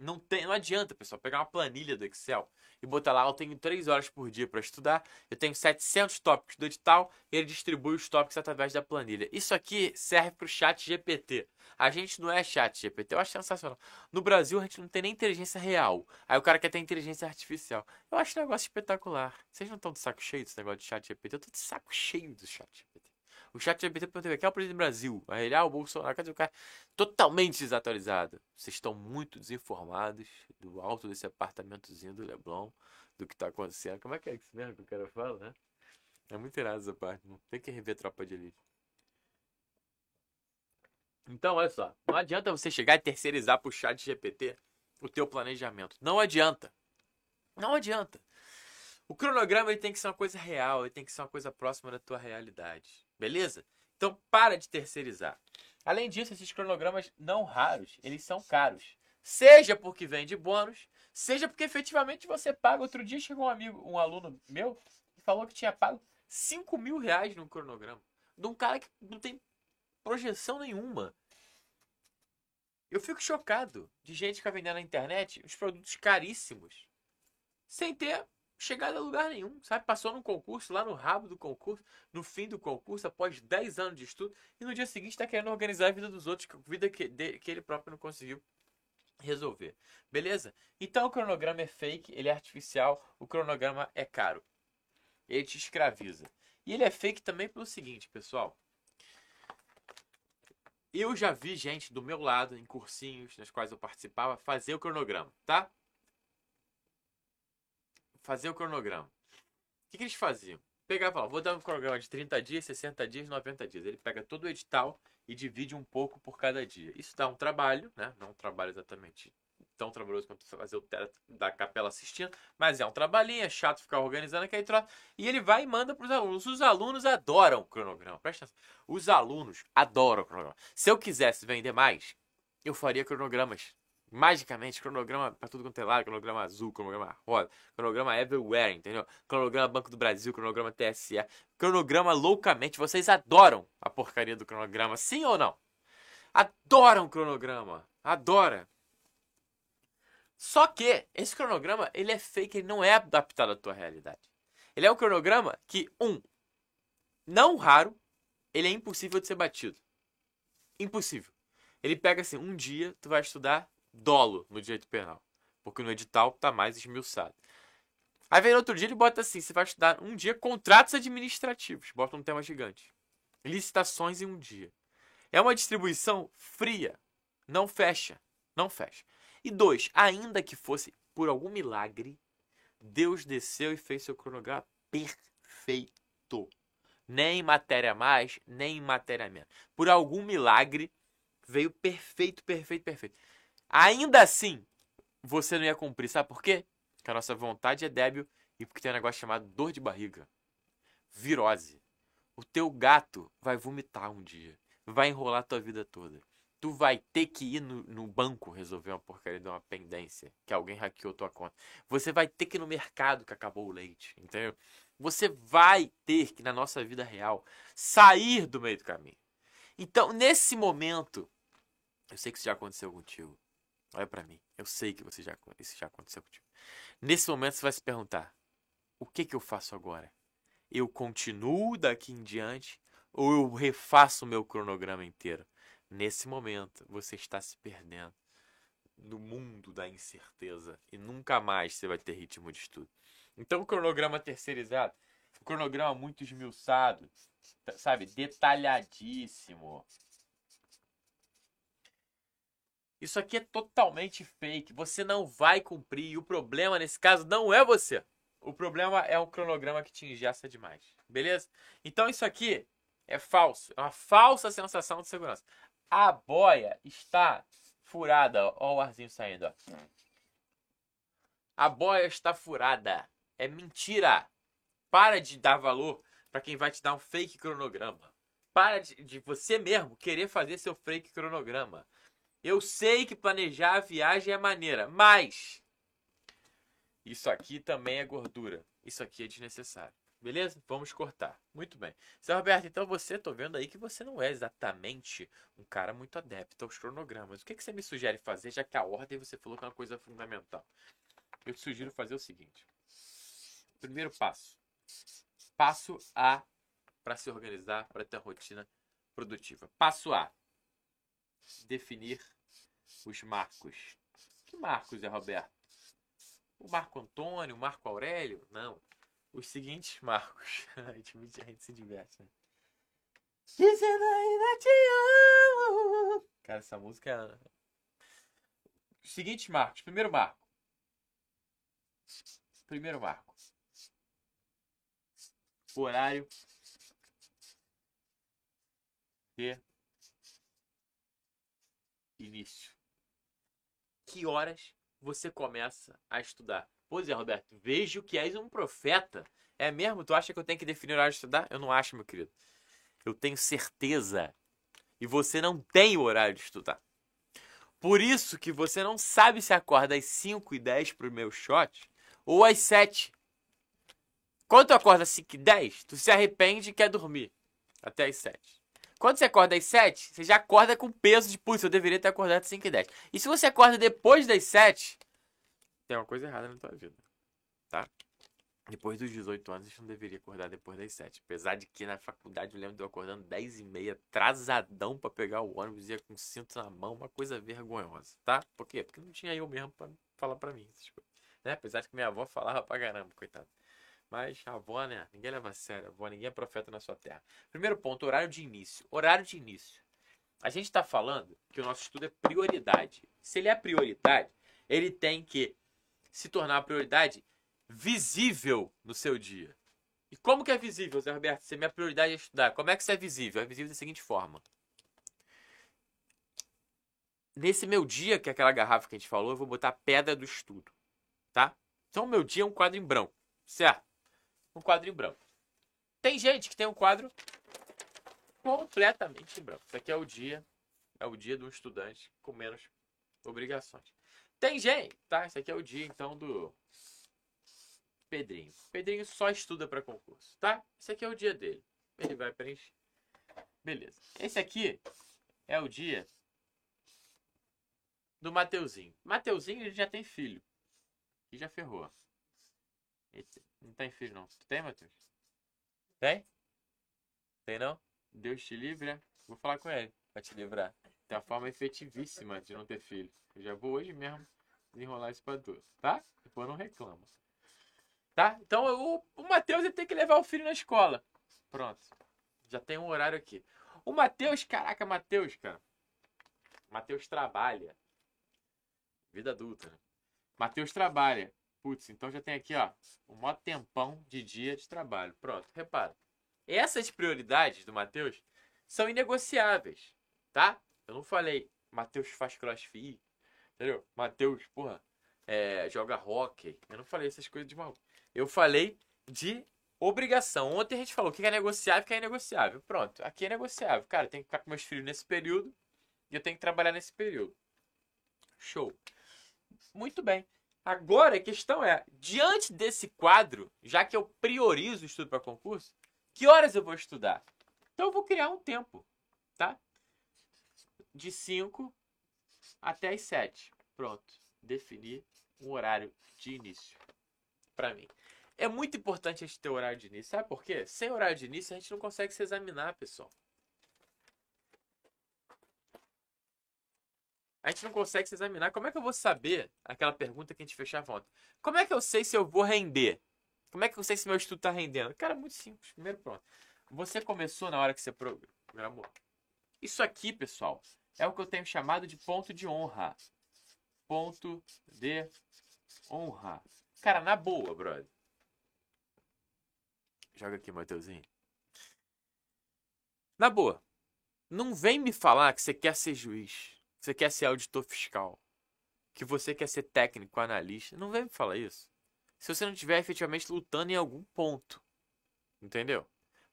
Não, tem, não adianta, pessoal, pegar uma planilha do Excel e botar lá, eu tenho 3 horas por dia para estudar, eu tenho 700 tópicos do edital e ele distribui os tópicos através da planilha. Isso aqui serve para o chat GPT. A gente não é chat GPT, eu acho sensacional. No Brasil a gente não tem nem inteligência real. Aí o cara quer ter inteligência artificial. Eu acho um negócio espetacular. Vocês não estão de saco cheio desse negócio de chat GPT? Eu tô de saco cheio do chat GPT. O chat GPT perguntou, quem é o presidente do Brasil? Aí ele, ah, o Bolsonaro, cadê o cara? Totalmente desatualizado. Vocês estão muito desinformados do alto desse apartamentozinho do Leblon, do que está acontecendo. Como é que é isso mesmo que o cara fala, né? É muito irado essa parte, não tem que rever tropa de elite. Então, olha só, não adianta você chegar e terceirizar para o chat GPT o teu planejamento. Não adianta. Não adianta. O cronograma ele tem que ser uma coisa real, ele tem que ser uma coisa próxima da tua realidade. Beleza? Então para de terceirizar. Além disso, esses cronogramas não raros, eles são caros. Seja porque vem de bônus, seja porque efetivamente você paga. Outro dia chegou um amigo, um aluno meu, e falou que tinha pago 5 mil reais num cronograma. De um cara que não tem projeção nenhuma. Eu fico chocado de gente que vai vendendo na internet os produtos caríssimos sem ter chegado a lugar nenhum, sabe? Passou num concurso, lá no rabo do concurso, no fim do concurso, após 10 anos de estudo, e no dia seguinte está querendo organizar a vida dos outros, vida que, de, que ele próprio não conseguiu resolver. Beleza? Então o cronograma é fake, ele é artificial, o cronograma é caro. Ele te escraviza. E ele é fake também pelo seguinte, pessoal. eu já vi gente do meu lado, em cursinhos nas quais eu participava, fazer o cronograma, tá? Fazer o cronograma. O que, que eles faziam? Pegava falava, vou dar um cronograma de 30 dias, 60 dias, 90 dias. Ele pega todo o edital e divide um pouco por cada dia. Isso dá um trabalho, né? Não um trabalho exatamente tão trabalhoso quanto fazer o teto da capela assistindo, mas é um trabalhinho, é chato ficar organizando aquele troço. E ele vai e manda para os alunos. Os alunos adoram o cronograma, presta atenção. Os alunos adoram o cronograma. Se eu quisesse vender mais, eu faria cronogramas. Magicamente, cronograma para tudo quanto é lado, cronograma azul, cronograma rosa, cronograma everywhere, entendeu? Cronograma Banco do Brasil, cronograma TSE, cronograma loucamente. Vocês adoram a porcaria do cronograma, sim ou não? Adoram cronograma, adora. Só que esse cronograma, ele é fake, ele não é adaptado à tua realidade. Ele é um cronograma que, um, não raro, ele é impossível de ser batido. Impossível. Ele pega assim, um dia tu vai estudar dolo no direito penal, porque no edital tá mais esmiuçado. Aí vem no outro dia ele bota assim, você vai estudar um dia contratos administrativos, bota um tema gigante. Licitações em um dia. É uma distribuição fria, não fecha, não fecha. E dois, ainda que fosse por algum milagre, Deus desceu e fez seu cronograma perfeito. Nem matéria mais, nem matéria menos. Por algum milagre, veio perfeito, perfeito, perfeito. Ainda assim, você não ia cumprir. Sabe por quê? Porque a nossa vontade é débil e porque tem um negócio chamado dor de barriga. Virose. O teu gato vai vomitar um dia. Vai enrolar tua vida toda tu vai ter que ir no, no, banco resolver uma porcaria de uma pendência que alguém hackeou tua conta. Você vai ter que ir no mercado que acabou o leite, entendeu? Você vai ter que, na nossa vida real, sair do meio do caminho. Então, nesse momento, eu sei que isso já aconteceu contigo. Olha para mim. Eu sei que você já, isso já aconteceu contigo. Nesse momento, você vai se perguntar: o que, que eu faço agora? Eu continuo daqui em diante ou eu refaço o meu cronograma inteiro? Nesse momento, você está se perdendo no mundo da incerteza e nunca mais você vai ter ritmo de estudo. Então, o cronograma terceirizado, o cronograma muito esmiuçado, sabe, detalhadíssimo. Isso aqui é totalmente fake. Você não vai cumprir. E o problema nesse caso não é você. O problema é o cronograma que te ingessa demais. Beleza? Então isso aqui é falso. É uma falsa sensação de segurança. A boia está furada. Ó, o arzinho saindo. Ó. A boia está furada. É mentira. Para de dar valor para quem vai te dar um fake cronograma. Para de, de você mesmo querer fazer seu fake cronograma. Eu sei que planejar a viagem é maneira, mas isso aqui também é gordura. Isso aqui é desnecessário. Beleza? Vamos cortar. Muito bem. Zé Roberto, então você, tô vendo aí que você não é exatamente um cara muito adepto aos cronogramas. O que, que você me sugere fazer, já que a ordem você falou que é uma coisa fundamental? Eu te sugiro fazer o seguinte. Primeiro passo. Passo A para se organizar, para ter rotina produtiva. Passo A. Definir os marcos. Que marcos, Zé Roberto? O Marco Antônio, o Marco Aurélio? Não os seguintes marcos. a, gente, a gente se diverte, né? Dizendo ainda te amo. Cara, essa música é. Os seguintes marcos. Primeiro marco. Primeiro marco. Horário de início. Que horas você começa a estudar? Pois é, Roberto, vejo que és um profeta. É mesmo? Tu acha que eu tenho que definir o horário de estudar? Eu não acho, meu querido. Eu tenho certeza. E você não tem o horário de estudar. Por isso que você não sabe se acorda às 5 e 10 pro meu shot ou às 7. Quando tu acorda às 5 e 10, tu se arrepende e quer dormir até às 7. Quando você acorda às 7, você já acorda com peso de, putz, eu deveria ter acordado às 5 e 10. E se você acorda depois das 7, tem uma coisa errada na tua vida, tá? Depois dos 18 anos, a gente não deveria acordar depois das 7. Apesar de que na faculdade eu lembro de eu acordando 10 e meia, atrasadão para pegar o ônibus, ia com cinto na mão, uma coisa vergonhosa, tá? Por quê? Porque não tinha eu mesmo para falar para mim essas coisas. Né? Apesar de que minha avó falava pra caramba, coitado. Mas a avó, né? Ninguém leva a sério. A avó, ninguém é profeta na sua terra. Primeiro ponto, horário de início. Horário de início. A gente está falando que o nosso estudo é prioridade. Se ele é prioridade, ele tem que se tornar prioridade visível no seu dia. E como que é visível, Zé Roberto? Se minha prioridade é estudar, como é que isso é visível? É visível da seguinte forma. Nesse meu dia, que é aquela garrafa que a gente falou, eu vou botar pedra do estudo, tá? Então, o meu dia é um quadro em branco, certo? Um quadro em branco. Tem gente que tem um quadro completamente branco. Isso aqui é o dia, é o dia do estudante com menos obrigações. Tem gente, tá? Esse aqui é o dia, então, do Pedrinho. Pedrinho só estuda para concurso, tá? Esse aqui é o dia dele. Ele vai preencher. Beleza. Esse aqui é o dia do Mateuzinho. Mateuzinho, ele já tem filho. E já ferrou. Não tem filho, não. Tu tem, Mateus? Tem? Tem, não? Deus te livre, né? Vou falar com ele pra te livrar. Tem uma forma efetivíssima de não ter filho. Eu já vou hoje mesmo desenrolar isso pra tu, tá? Depois não reclama. Tá? Então o, o Matheus tem que levar o filho na escola. Pronto. Já tem um horário aqui. O Matheus, caraca, Matheus, cara. Matheus trabalha. Vida adulta, né? Matheus trabalha. Putz, então já tem aqui, ó, um maior tempão de dia de trabalho. Pronto, repara. Essas prioridades do Matheus são inegociáveis, tá? Eu não falei, Matheus faz crossfit, entendeu? Matheus, porra, é, joga hockey. Eu não falei essas coisas de maluco. Eu falei de obrigação. Ontem a gente falou o que é negociável o que é negociável. Pronto, aqui é negociável. Cara, eu tenho que ficar com meus filhos nesse período e eu tenho que trabalhar nesse período. Show. Muito bem. Agora a questão é, diante desse quadro, já que eu priorizo o estudo para concurso, que horas eu vou estudar? Então eu vou criar um tempo, tá? De 5 até as 7. Pronto. Definir um horário de início para mim. É muito importante a gente ter horário de início. Sabe por quê? Sem horário de início a gente não consegue se examinar, pessoal. A gente não consegue se examinar. Como é que eu vou saber aquela pergunta que a gente fechava ontem? Como é que eu sei se eu vou render? Como é que eu sei se meu estudo está rendendo? Cara, muito simples. Primeiro, pronto. Você começou na hora que você programou. Isso aqui, pessoal, é o que eu tenho chamado de ponto de honra. Ponto de honra. Cara, na boa, brother. Joga aqui, Mateuzinho. Na boa. Não vem me falar que você quer ser juiz, você quer ser auditor fiscal, que você quer ser técnico, analista. Não vem me falar isso. Se você não estiver efetivamente lutando em algum ponto. Entendeu?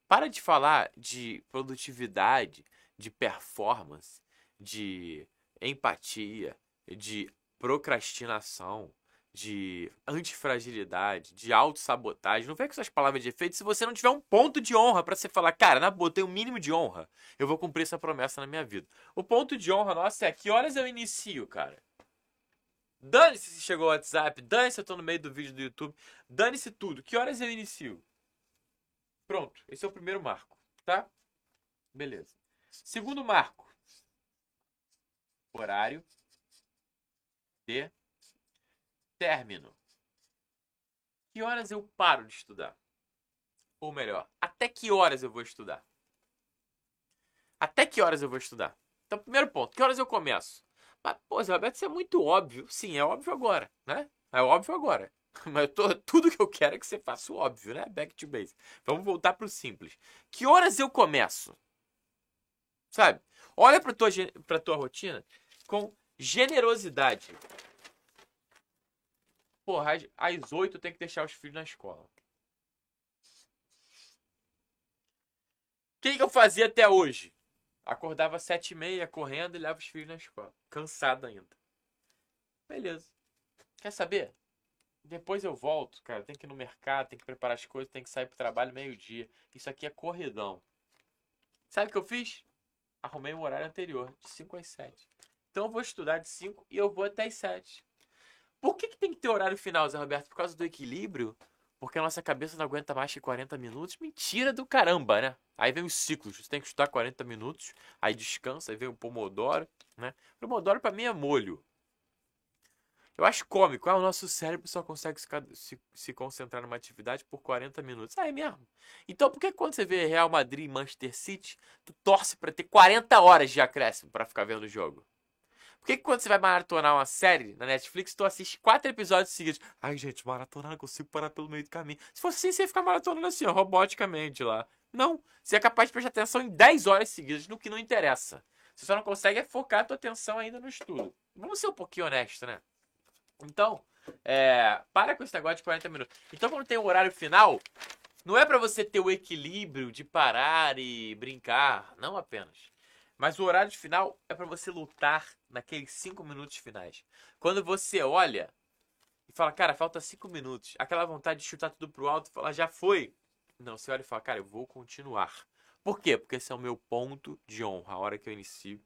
Para de falar de produtividade, de performance, de empatia, de procrastinação, de antifragilidade, de autossabotagem. Não vem com essas palavras de efeito se você não tiver um ponto de honra para você falar, cara, na boa, tenho um mínimo de honra. Eu vou cumprir essa promessa na minha vida. O ponto de honra nossa é que horas eu inicio, cara. Dane-se se chegou o WhatsApp, dane-se se eu tô no meio do vídeo do YouTube, dane-se tudo. Que horas eu inicio? Pronto, esse é o primeiro marco, tá? Beleza. Segundo marco. Horário de término. Que horas eu paro de estudar? Ou melhor, até que horas eu vou estudar? Até que horas eu vou estudar? Então, primeiro ponto, que horas eu começo? Mas, pô, Zé Roberto, isso é muito óbvio. Sim, é óbvio agora, né? É óbvio agora. Mas tô, tudo que eu quero é que você faça o óbvio, né? Back to base. Vamos voltar pro simples. Que horas eu começo? Sabe? Olha pra tua, pra tua rotina com generosidade. Porra, às 8 tem que deixar os filhos na escola. O que, que eu fazia até hoje? Acordava às 7 e meia, correndo e levava os filhos na escola. Cansado ainda. Beleza. Quer saber? Depois eu volto, cara. Tem que ir no mercado, tem que preparar as coisas, tem que sair pro trabalho meio-dia. Isso aqui é corridão. Sabe o que eu fiz? Arrumei um horário anterior, de 5 às 7. Então eu vou estudar de 5 e eu vou até as 7. Por que, que tem que ter horário final, Zé Roberto? Por causa do equilíbrio? Porque a nossa cabeça não aguenta mais que 40 minutos? Mentira do caramba, né? Aí vem os ciclos. Você tem que estudar 40 minutos, aí descansa, aí vem o pomodoro, né? Pomodoro para mim é molho. Eu acho cômico. Ah, o nosso cérebro só consegue se, se, concentrar numa atividade por 40 minutos. Ah, é mesmo? Então por que quando você vê Real Madrid e Manchester City, tu torce para ter 40 horas de acréscimo para ficar vendo o jogo? Por que, quando você vai maratonar uma série na Netflix, tu assiste quatro episódios seguidos? Ai, gente, maratonar não consigo parar pelo meio do caminho. Se fosse assim, você ia ficar maratonando assim, ó, roboticamente lá. Não. Você é capaz de prestar atenção em 10 horas seguidas no que não interessa. Você só não consegue é focar a tua atenção ainda no estudo. Vamos ser um pouquinho honestos, né? Então, é, para com esse negócio de 40 minutos. Então, quando tem o horário final, não é para você ter o equilíbrio de parar e brincar, não apenas. Mas o horário final é para você lutar naqueles 5 minutos finais. Quando você olha e fala, cara, falta 5 minutos, aquela vontade de chutar tudo pro alto e falar, já foi. Não, você olha e fala, cara, eu vou continuar. Por quê? Porque esse é o meu ponto de honra, a hora que eu inicio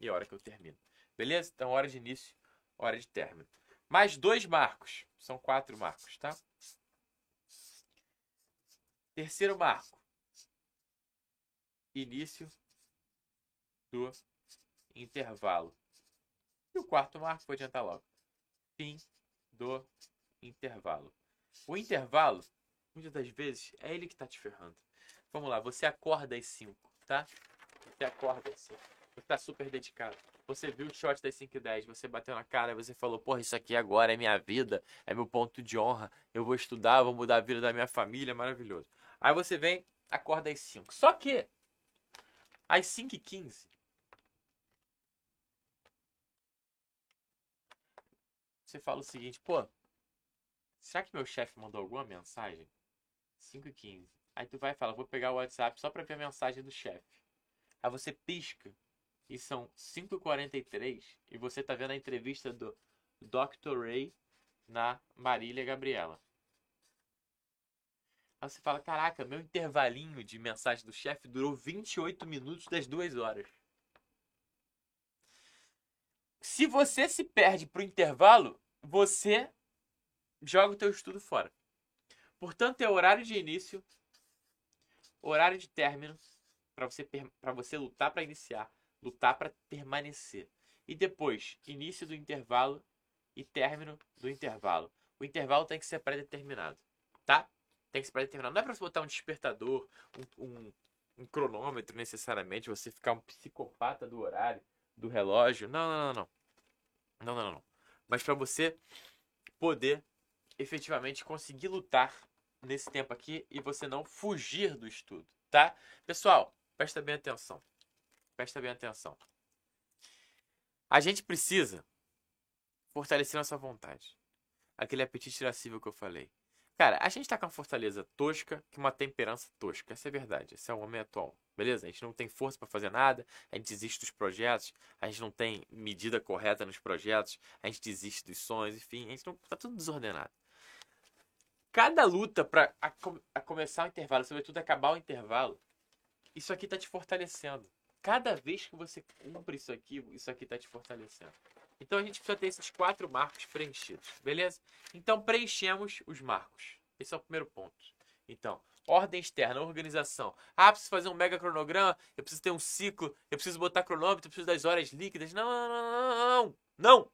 e a hora que eu termino. Beleza? Então, hora de início, hora de término. Mais dois marcos. São quatro marcos, tá? Terceiro marco. Início do intervalo. E o quarto marco, vou adiantar logo. Fim do intervalo. O intervalo, muitas das vezes, é ele que está te ferrando. Vamos lá, você acorda às 5, tá? Você acorda às 5. Você está super dedicado. Você viu o shot das 5 e 10, você bateu na cara, você falou, porra, isso aqui agora é minha vida, é meu ponto de honra, eu vou estudar, vou mudar a vida da minha família, maravilhoso. Aí você vem, acorda às 5. Só que, às 5 e 15, você fala o seguinte, pô, será que meu chefe mandou alguma mensagem? 5 e 15. Aí tu vai e fala, vou pegar o WhatsApp só pra ver a mensagem do chefe. Aí você pisca e são 5h43 e você tá vendo a entrevista do Dr. Ray na Marília Gabriela. Aí você fala, caraca, meu intervalinho de mensagem do chefe durou 28 minutos das duas horas. Se você se perde pro intervalo, você joga o teu estudo fora. Portanto, é horário de início, horário de término, para você, você lutar para iniciar, lutar para permanecer. E depois, início do intervalo e término do intervalo. O intervalo tem que ser pré-determinado, tá? Tem que ser pré-determinado. Não é para você botar um despertador, um, um, um, cronômetro necessariamente, você ficar um psicopata do horário, do relógio. Não, não, não, não. Não, não, não. Mas para você poder efetivamente conseguir lutar nesse tempo aqui e você não fugir do estudo, tá? Pessoal, presta bem atenção. Presta bem atenção. A gente precisa fortalecer nossa vontade. Aquele apetite irascível que eu falei. Cara, a gente tá com uma fortaleza tosca, que uma temperança tosca. Essa é verdade. Esse é o homem atual. Beleza? A gente não tem força para fazer nada, a gente desiste dos projetos, a gente não tem medida correta nos projetos, a gente desiste dos sonhos, enfim, a gente não tá tudo desordenado. Cada luta para começar o intervalo, sobretudo acabar o intervalo, isso aqui tá te fortalecendo. Cada vez que você cumpre isso aqui, isso aqui tá te fortalecendo. Então a gente precisa ter esses quatro marcos preenchidos, beleza? Então preenchemos os marcos. Esse é o primeiro ponto. Então, ordem externa, organização. Ah, preciso fazer um mega cronograma, eu preciso ter um ciclo, eu preciso botar cronômetro, eu preciso das horas líquidas. Não, não, não, não, não.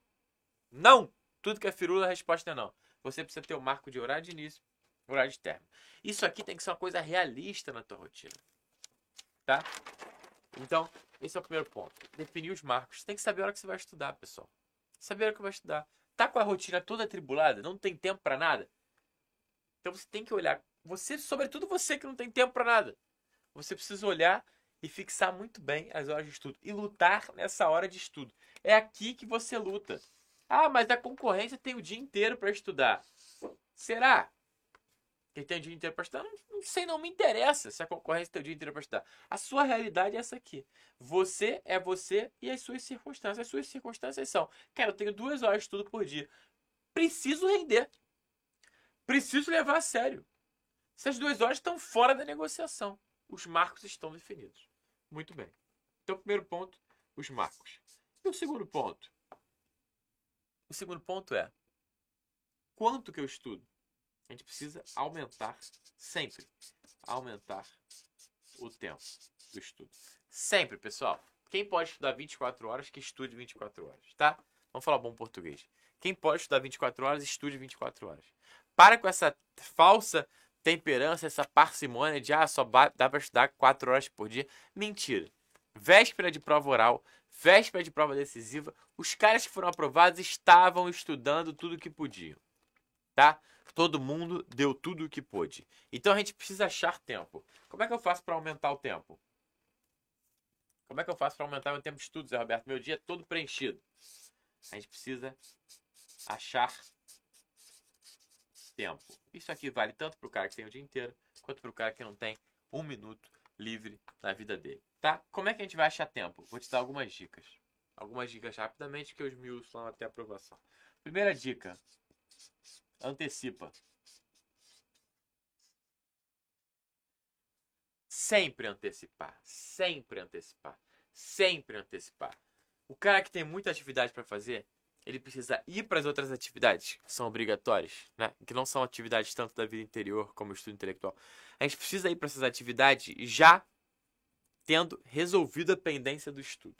Não. Tudo que é firula, a resposta é não. Você precisa ter o um marco de horário de início, horário de término. Isso aqui tem que ser uma coisa realista na tua rotina. Tá? Então, esse é o primeiro ponto. Definir os marcos. Tem que saber a hora que você vai estudar, pessoal. Saber a hora que vai estudar. Tá com a rotina toda atribulada, não tem tempo para nada. Então você tem que olhar. Você, sobretudo você que não tem tempo para nada. Você precisa olhar e fixar muito bem as horas de estudo e lutar nessa hora de estudo. É aqui que você luta. Ah, mas a concorrência tem o dia inteiro para estudar. Será? Quem tem o dia inteiro para estudar, não, não, sei, não me interessa se a concorrência tem o dia para estudar. A sua realidade é essa aqui. Você é você e as suas circunstâncias. As suas circunstâncias são: cara, eu tenho duas horas de estudo por dia. Preciso render. Preciso levar a sério. Essas duas horas estão fora da negociação. Os marcos estão definidos. Muito bem. Então, primeiro ponto, os marcos. E o segundo ponto? O segundo ponto é: quanto que eu estudo? A gente precisa aumentar sempre. Aumentar o tempo do estudo. Sempre, pessoal. Quem pode estudar 24 horas, que estude 24 horas, tá? Vamos falar bom português. Quem pode estudar 24 horas, estude 24 horas. Para com essa falsa temperança, essa parcimônia de ah, só dá para estudar 4 horas por dia. Mentira. Véspera de prova oral, véspera de prova decisiva, os caras que foram aprovados estavam estudando tudo que podiam. Tá? Todo mundo deu tudo o que pôde. Então a gente precisa achar tempo. Como é que eu faço para aumentar o tempo? Como é que eu faço para aumentar meu tempo de estudo, Zé Roberto? Meu dia é todo preenchido. A gente precisa achar tempo. Isso aqui vale tanto para o cara que tem o dia inteiro, quanto para o cara que não tem um minuto livre na vida dele. Tá? Como é que a gente vai achar tempo? Vou te dar algumas dicas. Algumas dicas rapidamente que os mil vão até aprovação. Primeira dica: antecipa. Sempre antecipar, sempre antecipar, sempre antecipar. O cara que tem muita atividade para fazer, ele precisa ir para as outras atividades que são obrigatórias, né? Que não são atividades tanto da vida interior como estudo intelectual. A gente precisa ir para essas atividades já tendo resolvido a pendência do estudo.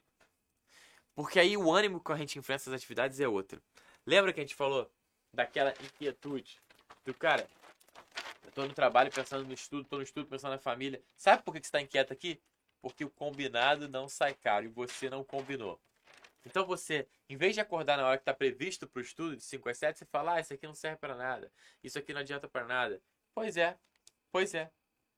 Porque aí o ânimo que a gente enfrenta essas atividades é outro. Lembra que a gente falou daquela inquietude do cara? Eu tô no trabalho pensando no estudo, tô no estudo pensando na família. Sabe por que você está inquieto aqui? Porque o combinado não sai caro e você não combinou. Então você, em vez de acordar na hora que está previsto para o estudo de 5 às 7, você fala: ah, isso aqui não serve para nada, isso aqui não adianta para nada. Pois é, pois é.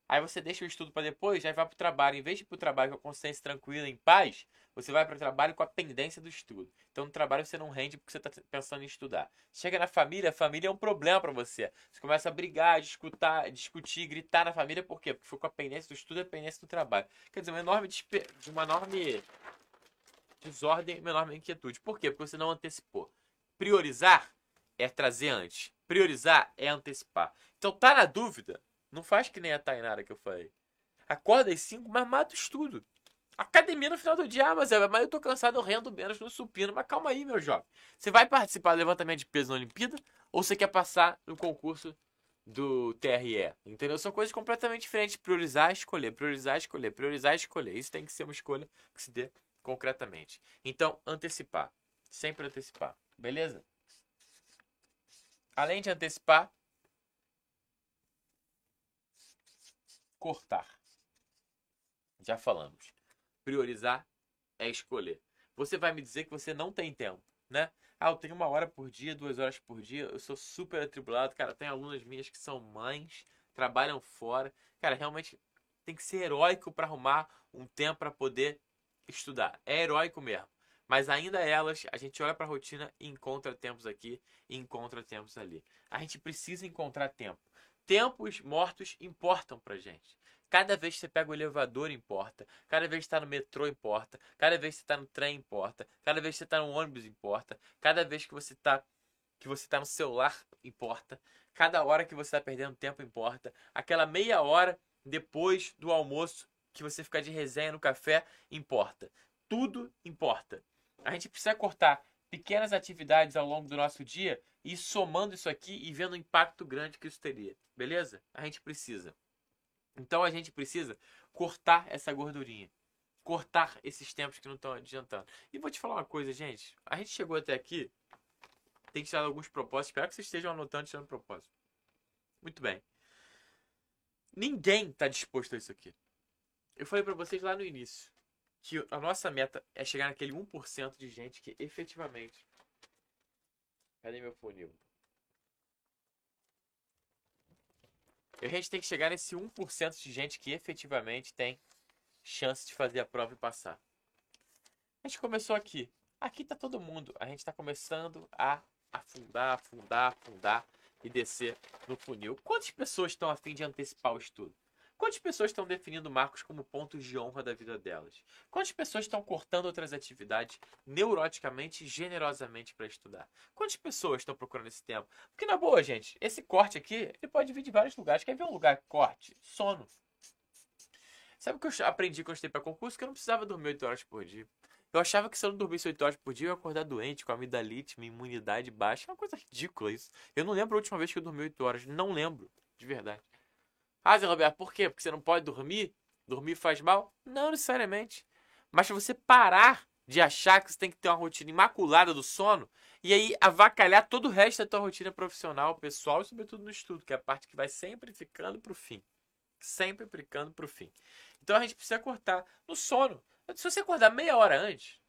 Aí você deixa o estudo para depois, já vai para o trabalho. Em vez de ir para o trabalho com a consciência tranquila, em paz, você vai para o trabalho com a pendência do estudo. Então no trabalho você não rende porque você está pensando em estudar. Chega na família, a família é um problema para você. Você começa a brigar, discutir, discutir, gritar na família, por quê? Porque foi com a pendência do estudo e a pendência do trabalho. Quer dizer, uma enorme, uma enorme desordem, uma enorme inquietude. Por quê? Porque você não antecipou. Priorizar é trazer antes. Priorizar é antecipar. Então tá na dúvida, não faz que nem a Tainara que eu falei. Acorda às 5, mas mata o estudo. Academia no final do dia, ah, mas, é, mas eu tô cansado, eu rendo menos no supino. Mas calma aí, meu jovem. Você vai participar do levantamento de peso na Olimpíada ou você quer passar no concurso do TRE? Entendeu? São coisas completamente diferentes. Priorizar, escolher, priorizar, escolher, priorizar, escolher. Isso tem que ser uma escolha que se dê concretamente. Então, antecipar. Sempre antecipar. Beleza? Além de antecipar, cortar. Já falamos. Priorizar é escolher. Você vai me dizer que você não tem tempo, né? Ah, eu tenho uma hora por dia, duas horas por dia, eu sou super atribulado. Cara, tem alunas minhas que são mães, trabalham fora. Cara, realmente tem que ser heróico para arrumar um tempo para poder estudar. É heróico mesmo. Mas ainda elas, a gente olha para a rotina e encontra tempos aqui e encontra tempos ali. A gente precisa encontrar tempo. Tempos mortos importam pra gente. Cada vez que você pega o elevador importa. Cada vez que está no metrô importa. Cada vez que você está no trem importa. Cada vez que você está no ônibus importa. Cada vez que você está que você está no celular importa. Cada hora que você está perdendo tempo importa. Aquela meia hora depois do almoço que você ficar de resenha no café importa. Tudo importa. A gente precisa cortar pequenas atividades ao longo do nosso dia e somando isso aqui e vendo o impacto grande que isso teria. Beleza? A gente precisa. Então a gente precisa cortar essa gordurinha. Cortar esses tempos que não estão adiantando. E vou te falar uma coisa, gente. A gente chegou até aqui. Tem tirado alguns propósitos. Espero que vocês estejam anotando tirando propósito. Muito bem. Ninguém está disposto a isso aqui. Eu falei para vocês lá no início que a nossa meta é chegar naquele 1% de gente que efetivamente. Cadê meu funil? A gente tem que chegar nesse 1% de gente que efetivamente tem chance de fazer a prova e passar. A gente começou aqui. Aqui tá todo mundo. A gente está começando a afundar, afundar, afundar e descer no funil. Quantas pessoas estão a fim de antecipar o estudo? Quantas pessoas estão definindo marcos como pontos de honra da vida delas? Quantas pessoas estão cortando outras atividades neuroticamente e generosamente para estudar? Quantas pessoas estão procurando esse tempo? Porque, na boa, gente, esse corte aqui ele pode vir de vários lugares. Quer ver um lugar corte? Sono. Sabe o que eu aprendi quando eu para concurso? Que eu não precisava dormir 8 horas por dia. Eu achava que se eu não dormisse 8 horas por dia, eu ia acordar doente, com amidalite, minha imunidade baixa. É uma coisa ridícula isso. Eu não lembro a última vez que eu dormi 8 horas. Não lembro, de verdade. Ah, Zé Roberto, por quê? Porque você não pode dormir? Dormir faz mal? Não necessariamente. Mas se você parar de achar que você tem que ter uma rotina imaculada do sono e aí avacalhar todo o resto da tua rotina profissional, pessoal e sobretudo no estudo, que é a parte que vai sempre ficando para o fim. Sempre ficando para o fim. Então a gente precisa cortar no sono. Se você acordar meia hora antes,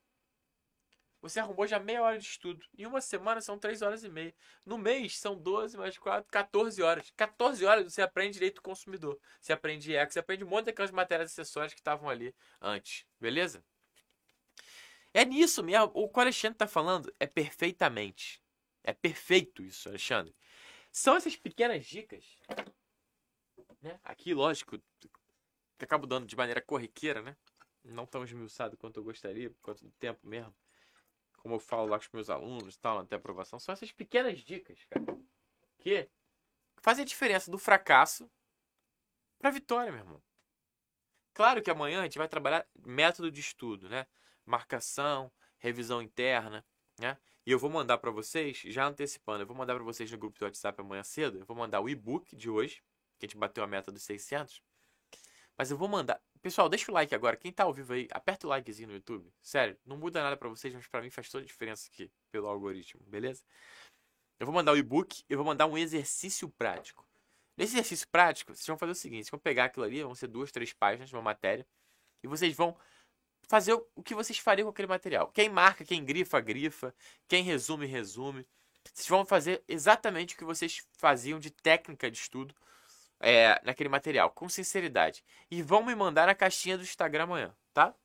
você arrumou já meia hora de estudo. Em uma semana são 3 horas e meia. No mês são 12 mais 4, 14 horas. 14 horas você aprende direito do consumidor. Você aprende eco, você aprende um monte daquelas matérias acessórias que estavam ali antes. Beleza? É nisso mesmo. O que o Alexandre está falando é perfeitamente. É perfeito isso, Alexandre. São essas pequenas dicas. Né? Aqui, lógico, que acabo dando de maneira corriqueira, né? Não tão esmiuçado quanto eu gostaria, por causa do tempo mesmo como eu falo lá com os meus alunos tal, até aprovação, são essas pequenas dicas, cara, que fazem a diferença do fracasso para a vitória, meu irmão. Claro que amanhã a gente vai trabalhar método de estudo, né? Marcação, revisão interna, né? E eu vou mandar para vocês, já antecipando, eu vou mandar para vocês no grupo do WhatsApp amanhã cedo, eu vou mandar o e-book de hoje, que a gente bateu a meta dos 600. Mas eu vou mandar, Pessoal, deixa o like agora. Quem tá ao vivo aí, aperta o likezinho no YouTube. Sério, não muda nada para vocês, mas para mim faz toda a diferença aqui pelo algoritmo, beleza? Eu vou mandar o e-book, eu vou mandar um exercício prático. Nesse exercício prático, vocês vão fazer o seguinte: vocês vão pegar aquilo ali, vão ser duas, três páginas de uma matéria, e vocês vão fazer o que vocês fariam com aquele material. Quem marca, quem grifa, grifa. Quem resume, resume. Vocês vão fazer exatamente o que vocês faziam de técnica de estudo é, naquele material, com sinceridade. E vão me mandar na caixinha do Instagram amanhã, tá?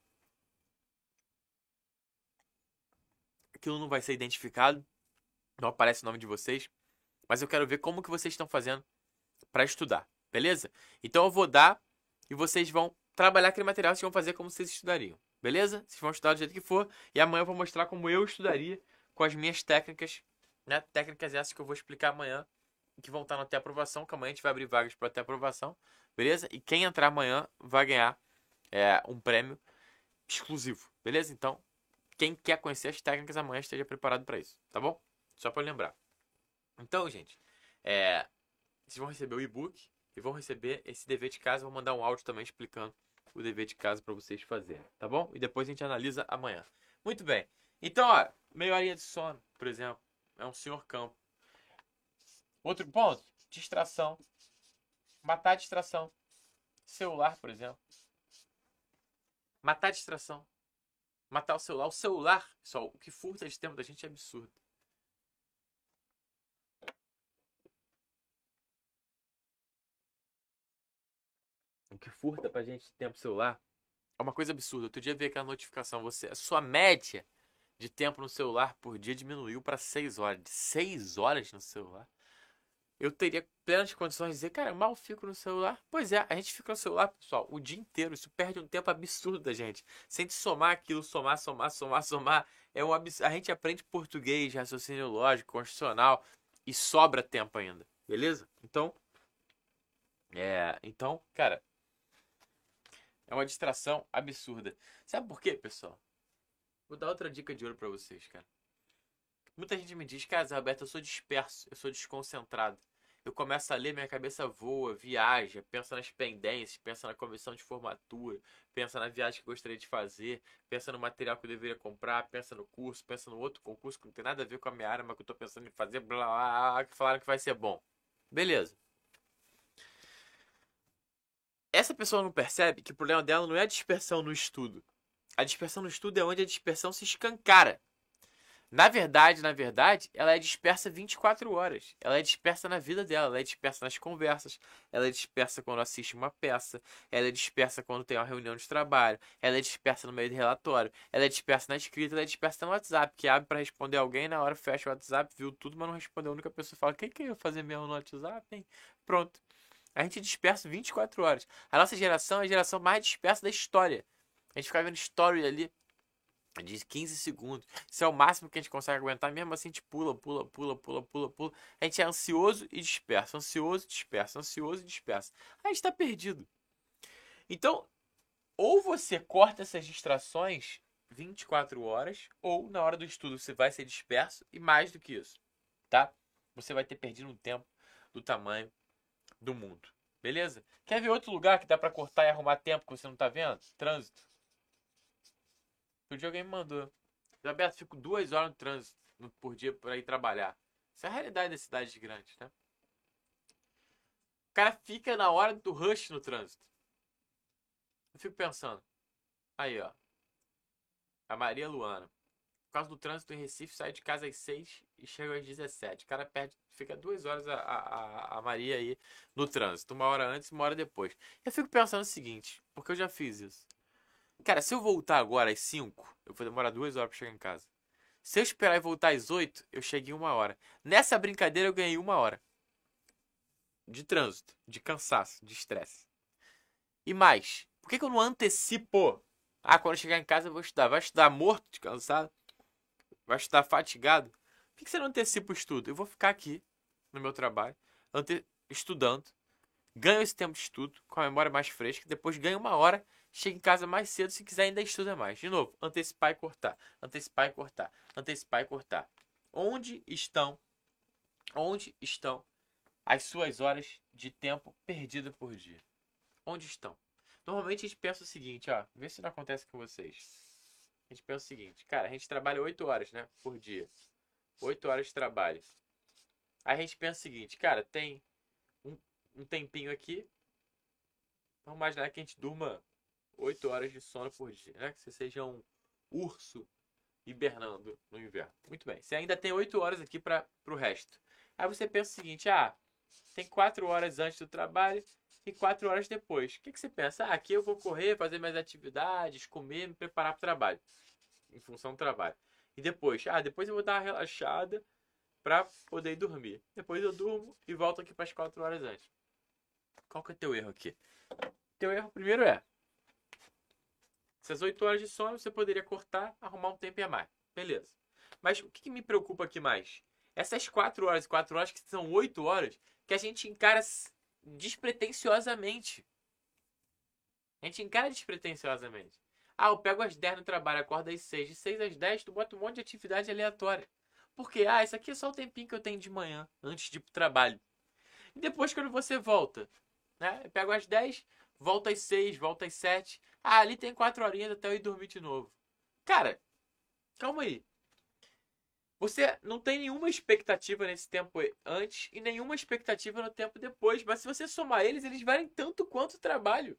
Aquilo não vai ser identificado, não aparece o nome de vocês, mas eu quero ver como que vocês estão fazendo para estudar, beleza? Então eu vou dar e vocês vão trabalhar aquele material, vocês vão fazer como vocês estudariam, beleza? Vocês vão estudar do jeito que for e amanhã eu vou mostrar como eu estudaria com as minhas técnicas, né? Técnicas essas que eu vou explicar amanhã que vão estar no até aprovação, que amanhã a gente vai abrir vagas para até aprovação, beleza? E quem entrar amanhã vai ganhar é, um prêmio exclusivo, beleza? Então, quem quer conhecer as técnicas amanhã esteja preparado para isso, tá bom? Só para lembrar. Então, gente, é, vocês vão receber o e-book e vão receber esse dever de casa. Vou mandar um áudio também explicando o dever de casa para vocês fazerem, tá bom? E depois a gente analisa amanhã. Muito bem. Então, ó, meia horinha de sono, por exemplo, é um senhor campo. Outro ponto, distração. Matar a distração. Celular, por exemplo. Matar a distração. Matar o celular. O celular, pessoal, o que furta de tempo da gente é absurdo. O que furta pra gente tempo celular é uma coisa absurda. Outro dia veio aquela notificação. Você, a sua média de tempo no celular por dia diminuiu para 6 horas. De 6 horas no celular? Eu teria plenas condições de dizer, cara, mal fico no celular. Pois é, a gente fica no celular, pessoal, o dia inteiro. Isso perde um tempo absurdo da gente. Sem somar aquilo, somar, somar, somar, somar. É um absurdo. A gente aprende português, raciocínio lógico, constitucional e sobra tempo ainda. Beleza? Então, é, então, cara, é uma distração absurda. Sabe por quê, pessoal? Vou dar outra dica de ouro para vocês, cara. Muita gente me diz, cara, Roberto, eu sou disperso, eu sou desconcentrado eu começo a ler, minha cabeça voa, viaja, pensa nas pendências, pensa na comissão de formatura, pensa na viagem que gostaria de fazer, pensa no material que eu deveria comprar, pensa no curso, pensa no outro concurso que não tem nada a ver com a minha área, mas que eu estou pensando em fazer, blá, blá, blá, que falaram que vai ser bom. Beleza. Essa pessoa não percebe que o problema dela não é a dispersão no estudo. A dispersão no estudo é onde a dispersão se escancara. Na verdade, na verdade, ela é dispersa 24 horas. Ela é dispersa na vida dela, ela é dispersa nas conversas, ela é dispersa quando assiste uma peça, ela é dispersa quando tem uma reunião de trabalho, ela é dispersa no meio do relatório, ela é dispersa na escrita, ela é dispersa no WhatsApp, que abre para responder alguém, na hora fecha o WhatsApp, viu tudo, mas não respondeu. A única pessoa fala: "Quem que eu fazer mesmo no WhatsApp?" Hein? Pronto. A gente é dispersa 24 horas. A nossa geração é a geração mais dispersa da história. A gente fica vendo story ali de 15 segundos. Isso é o máximo que a gente consegue aguentar. Mesmo assim, a gente pula, pula, pula, pula, pula, pula. A gente é ansioso e dispersa, ansioso, dispersa, ansioso e dispersa. A gente está perdido. Então, ou você corta essas distrações 24 horas, ou na hora do estudo você vai ser disperso e mais do que isso, tá? Você vai ter perdido um tempo do tamanho do mundo. Beleza? Quer ver outro lugar que dá para cortar e arrumar tempo que você não está vendo? Trânsito. Outro dia alguém me mandou. Roberto, fico duas horas no trânsito por dia para ir trabalhar. Isso é a realidade das cidades grandes, né? O cara fica na hora do rush no trânsito. Eu fico pensando. Aí, ó. A Maria Luana. Por causa do trânsito em Recife, sai de casa às 6 e chega às 17. O cara perde, fica duas horas a, a, a Maria aí no trânsito. Uma hora antes e uma hora depois. Eu fico pensando o seguinte, porque eu já fiz isso. Cara, se eu voltar agora às 5, eu vou demorar duas horas pra chegar em casa. Se eu esperar e voltar às 8, eu cheguei em uma hora. Nessa brincadeira eu ganhei uma hora. De trânsito, de cansaço, de estresse. E mais, por que, que eu não antecipo? Ah, quando eu chegar em casa eu vou estudar. Vai estudar morto, de cansado? Vai estudar fatigado? Por que, que você não antecipa o estudo? Eu vou ficar aqui no meu trabalho, estudando. Ganho esse tempo de estudo, com a memória mais fresca. Depois ganho uma hora Chega em casa mais cedo, se quiser ainda estuda mais. De novo, antecipar e cortar, antecipar e cortar, antecipar e cortar. Onde estão, onde estão as suas horas de tempo perdida por dia? Onde estão? Normalmente a gente pensa o seguinte, ó, vê se não acontece com vocês. A gente pensa o seguinte, cara, a gente trabalha 8 horas, né, por dia. 8 horas de trabalho. Aí a gente pensa o seguinte, cara, tem um, um tempinho aqui. Vamos imaginar que a gente durma 8 horas de sono por dia, né? Que você seja um urso hibernando no inverno. Muito bem. Você ainda tem 8 horas aqui para o resto. Aí você pensa o seguinte: ah, tem 4 horas antes do trabalho e 4 horas depois. O que, que você pensa? Ah, aqui eu vou correr, fazer minhas atividades, comer, me preparar para o trabalho. Em função do trabalho. E depois? Ah, depois eu vou dar uma relaxada para poder dormir. Depois eu durmo e volto aqui para as 4 horas antes. Qual que é o teu erro aqui? Teu erro primeiro é essas 8 horas de sono você poderia cortar, arrumar um tempo a mais. Beleza. Mas o que, me preocupa aqui mais? Essas 4 horas e 4 horas, que são 8 horas, que a gente encara despretensiosamente. A gente encara despretensiosamente. Ah, eu pego às 10 no trabalho, acordo às 6. De 6 às 10, tu bota um monte de atividade aleatória. Porque, ah, isso aqui é só o tempinho que eu tenho de manhã, antes de ir pro trabalho. E depois, quando você volta, né? Eu pego às 10, volta às 6, volta às 7. Ah, ali tem 4 horinhas até eu ir dormir de novo. Cara, calma aí. Você não tem nenhuma expectativa nesse tempo antes e nenhuma expectativa no tempo depois. Mas se você somar eles, eles valem tanto quanto o trabalho.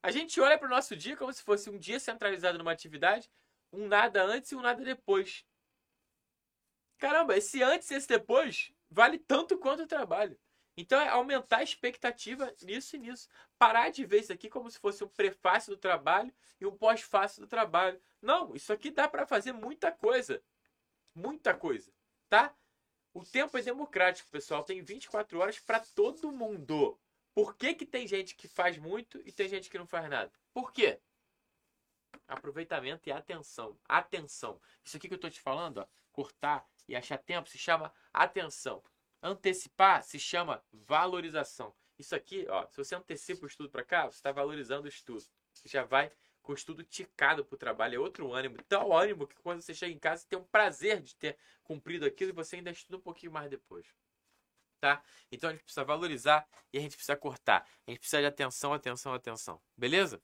A gente olha para o nosso dia como se fosse um dia centralizado numa atividade, um nada antes e um nada depois. Caramba, esse antes e esse depois vale tanto quanto o trabalho. Então é aumentar a expectativa nisso e nisso. Parar de ver isso aqui como se fosse um prefácio do trabalho e um pós-fácio do trabalho. Não, isso aqui dá para fazer muita coisa. Muita coisa, tá? O tempo é democrático, pessoal. Tem 24 horas para todo mundo. Por que, que tem gente que faz muito e tem gente que não faz nada? Por quê? Aproveitamento e atenção. Atenção. Isso aqui que eu estou te falando, ó, cortar e achar tempo, se chama atenção. Antecipar se chama valorização. Isso aqui, ó, se você antecipa o estudo para cá, você está valorizando o estudo. Você já vai com o estudo ticado para o trabalho. É outro ânimo. Tal ânimo que quando você chega em casa, você tem um prazer de ter cumprido aquilo e você ainda estuda um pouquinho mais depois. Tá? Então a gente precisa valorizar e a gente precisa cortar. A gente precisa de atenção, atenção, atenção. Beleza?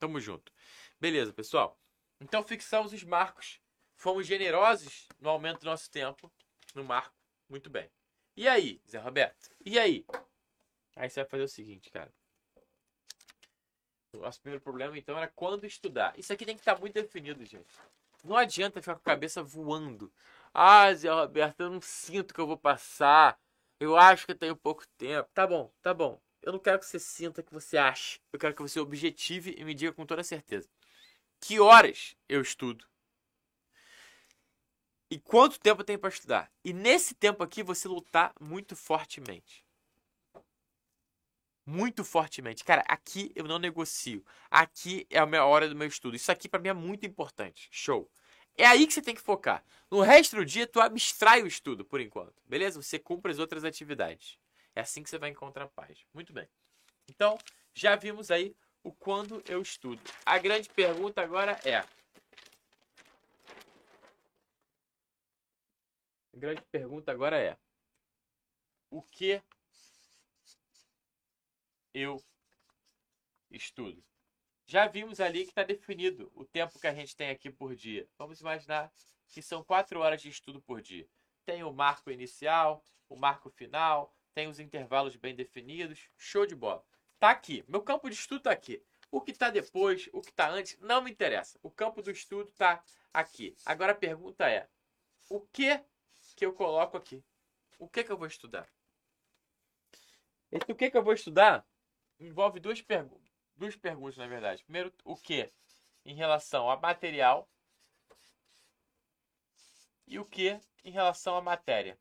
Tamo junto. Beleza, pessoal? Então fixamos os marcos. Fomos generosos no aumento do nosso tempo no marco. Muito bem. E aí, Zé Roberto? E aí? Aí você vai fazer o seguinte, cara. O nosso primeiro problema, então, era quando estudar. Isso aqui tem que estar muito definido, gente. Não adianta ficar com a cabeça voando. Ah, Zé Roberto, eu não sinto que eu vou passar. Eu acho que eu tenho pouco tempo. Tá bom, tá bom. Eu não quero que você sinta que você ache. Eu quero que você objetive e me diga com toda certeza. Que horas eu estudo? E quanto tempo tem para estudar? E nesse tempo aqui você lutar muito fortemente. Muito fortemente. Cara, aqui eu não negocio. Aqui é a minha hora do meu estudo. Isso aqui para mim é muito importante. Show. É aí que você tem que focar. No resto do dia, tu abstrai o estudo, por enquanto. Beleza? Você cumpre as outras atividades. É assim que você vai encontrar paz. Muito bem. Então, já vimos aí o quando eu estudo. A grande pergunta agora é: A grande pergunta agora é: o que eu estudo? Já vimos ali que está definido o tempo que a gente tem aqui por dia. Vamos imaginar que são quatro horas de estudo por dia. Tem o marco inicial, o marco final, tem os intervalos bem definidos. Show de bola. Tá aqui. Meu campo de estudo está aqui. O que está depois, o que está antes, não me interessa. O campo do estudo está aqui. Agora a pergunta é: o que que eu coloco aqui? O que que eu vou estudar? Esse o que que eu vou estudar envolve duas perguntas. Duas perguntas, na verdade. Primeiro, o que em relação a material e o que em relação à matéria.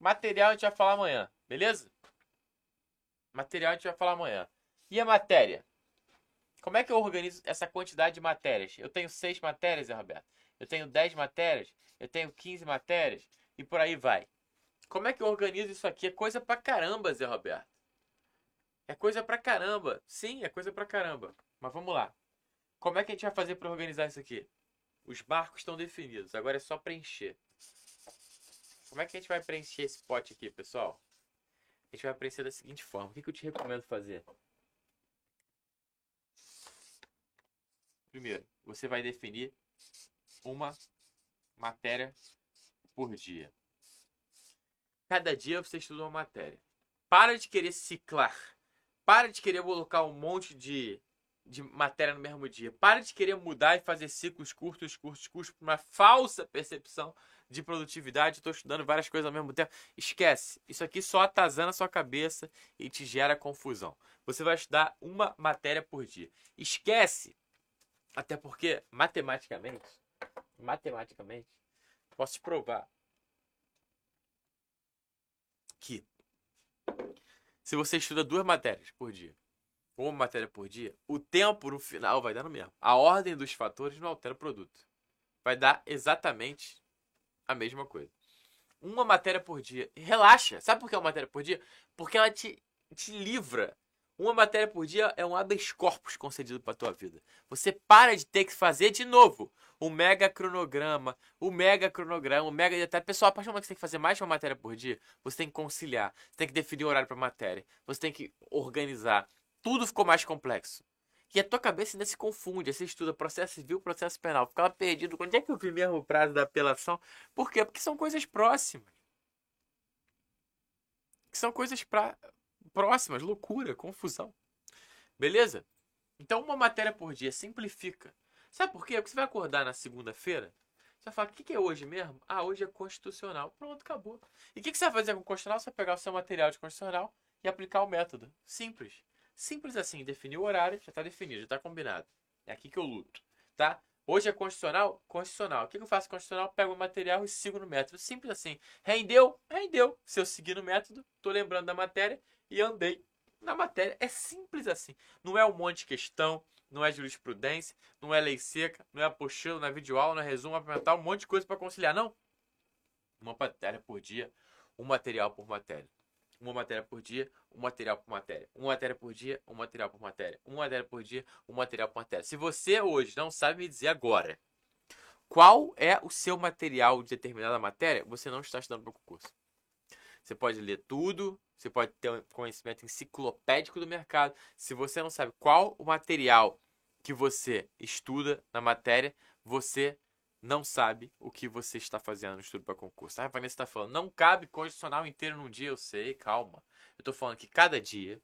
Material a gente vai falar amanhã, beleza? Material a gente vai falar amanhã. E a matéria? Como é que eu organizo essa quantidade de matérias? Eu tenho seis matérias, Roberto. Eu tenho dez matérias. Eu tenho 15 matérias. E por aí vai. Como é que eu organizo isso aqui? É coisa pra caramba, Zé Roberto. É coisa pra caramba. Sim, é coisa pra caramba. Mas vamos lá. Como é que a gente vai fazer para organizar isso aqui? Os marcos estão definidos. Agora é só preencher. Como é que a gente vai preencher esse pote aqui, pessoal? A gente vai preencher da seguinte forma. O que, eu te recomendo fazer? Primeiro, você vai definir uma matéria por dia. Cada dia você estuda uma matéria. Para de querer ciclar. Para de querer colocar um monte de, de matéria no mesmo dia. Para de querer mudar e fazer ciclos curtos, curtos, curtos, por uma falsa percepção de produtividade, estou estudando várias coisas ao mesmo tempo. Esquece. Isso aqui só atazana a sua cabeça e te gera confusão. Você vai estudar uma matéria por dia. Esquece. Até porque, matematicamente, matematicamente, posso te provar que se você estuda duas matérias por dia, ou uma matéria por dia, o tempo no final vai dar no mesmo. A ordem dos fatores não altera o produto. Vai dar exatamente a mesma coisa. Uma matéria por dia. Relaxa. Sabe por que é uma matéria por dia? Porque ela te, te livra. Uma matéria por dia é um habeas corpus concedido para tua vida. Você para de ter que fazer de novo o mega cronograma, o mega cronograma, o mega detalhe. Pessoal, a partir do momento que você tem que fazer mais de uma matéria por dia, você tem que conciliar, você tem que definir o horário para matéria, você tem que organizar. Tudo ficou mais complexo. E a tua cabeça ainda se confunde. Você estuda processo civil, processo penal. Ficava perdido. Onde é que eu vi mesmo o prazo da apelação? Por quê? Porque são coisas próximas. São coisas pra... próximas. Loucura, confusão. Beleza? Então, uma matéria por dia simplifica. Sabe por quê? Porque você vai acordar na segunda-feira. Você vai falar, o que é hoje mesmo? Ah, hoje é constitucional. Pronto, acabou. E o que você vai fazer com o constitucional? Você vai pegar o seu material de constitucional e aplicar o método. Simples. Simples assim, definir o horário, já está definido, já está combinado. É aqui que eu luto, tá? Hoje é constitucional? Constitucional. O que eu faço constitucional? Pego o material e sigo no método. Simples assim. Rendeu? Rendeu. Se eu seguir no método, estou lembrando da matéria e andei na matéria. É simples assim. Não é um monte de questão, não é jurisprudência, não é lei seca, não é apostila, não é videoaula, não é resumo, apresentar um monte de coisa para conciliar. Não. Uma matéria por dia, um material por matéria uma matéria por dia, um material por matéria. Uma matéria por dia, um material por matéria. Uma matéria por dia, um material por matéria. Se você hoje não sabe me dizer agora qual é o seu material de determinada matéria, você não está estudando para o concurso. Você pode ler tudo, você pode ter um conhecimento enciclopédico do mercado. Se você não sabe qual o material que você estuda na matéria, você não sabe o que você está fazendo no estudo para concurso. A Vanessa está falando, não cabe condicional inteiro num dia, eu sei, calma. Eu estou falando que cada dia.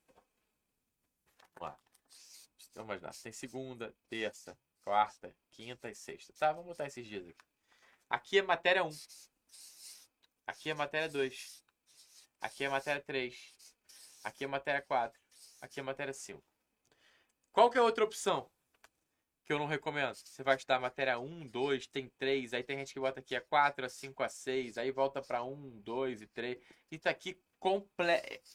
Vamos lá. Vamos imaginar, tem segunda, terça, quarta, quinta e sexta. Tá, vamos botar esses dias aqui. Aqui é matéria 1. Aqui é matéria 2. Aqui é matéria 3. Aqui é matéria 4. Aqui é matéria 5. Qual que é a outra opção? que eu não recomendo. Você vai estudar matéria 1, 2, tem 3, aí tem gente que bota aqui a 4, a 5, a 6, aí volta para 1, 2 e 3. Isso tá aqui comple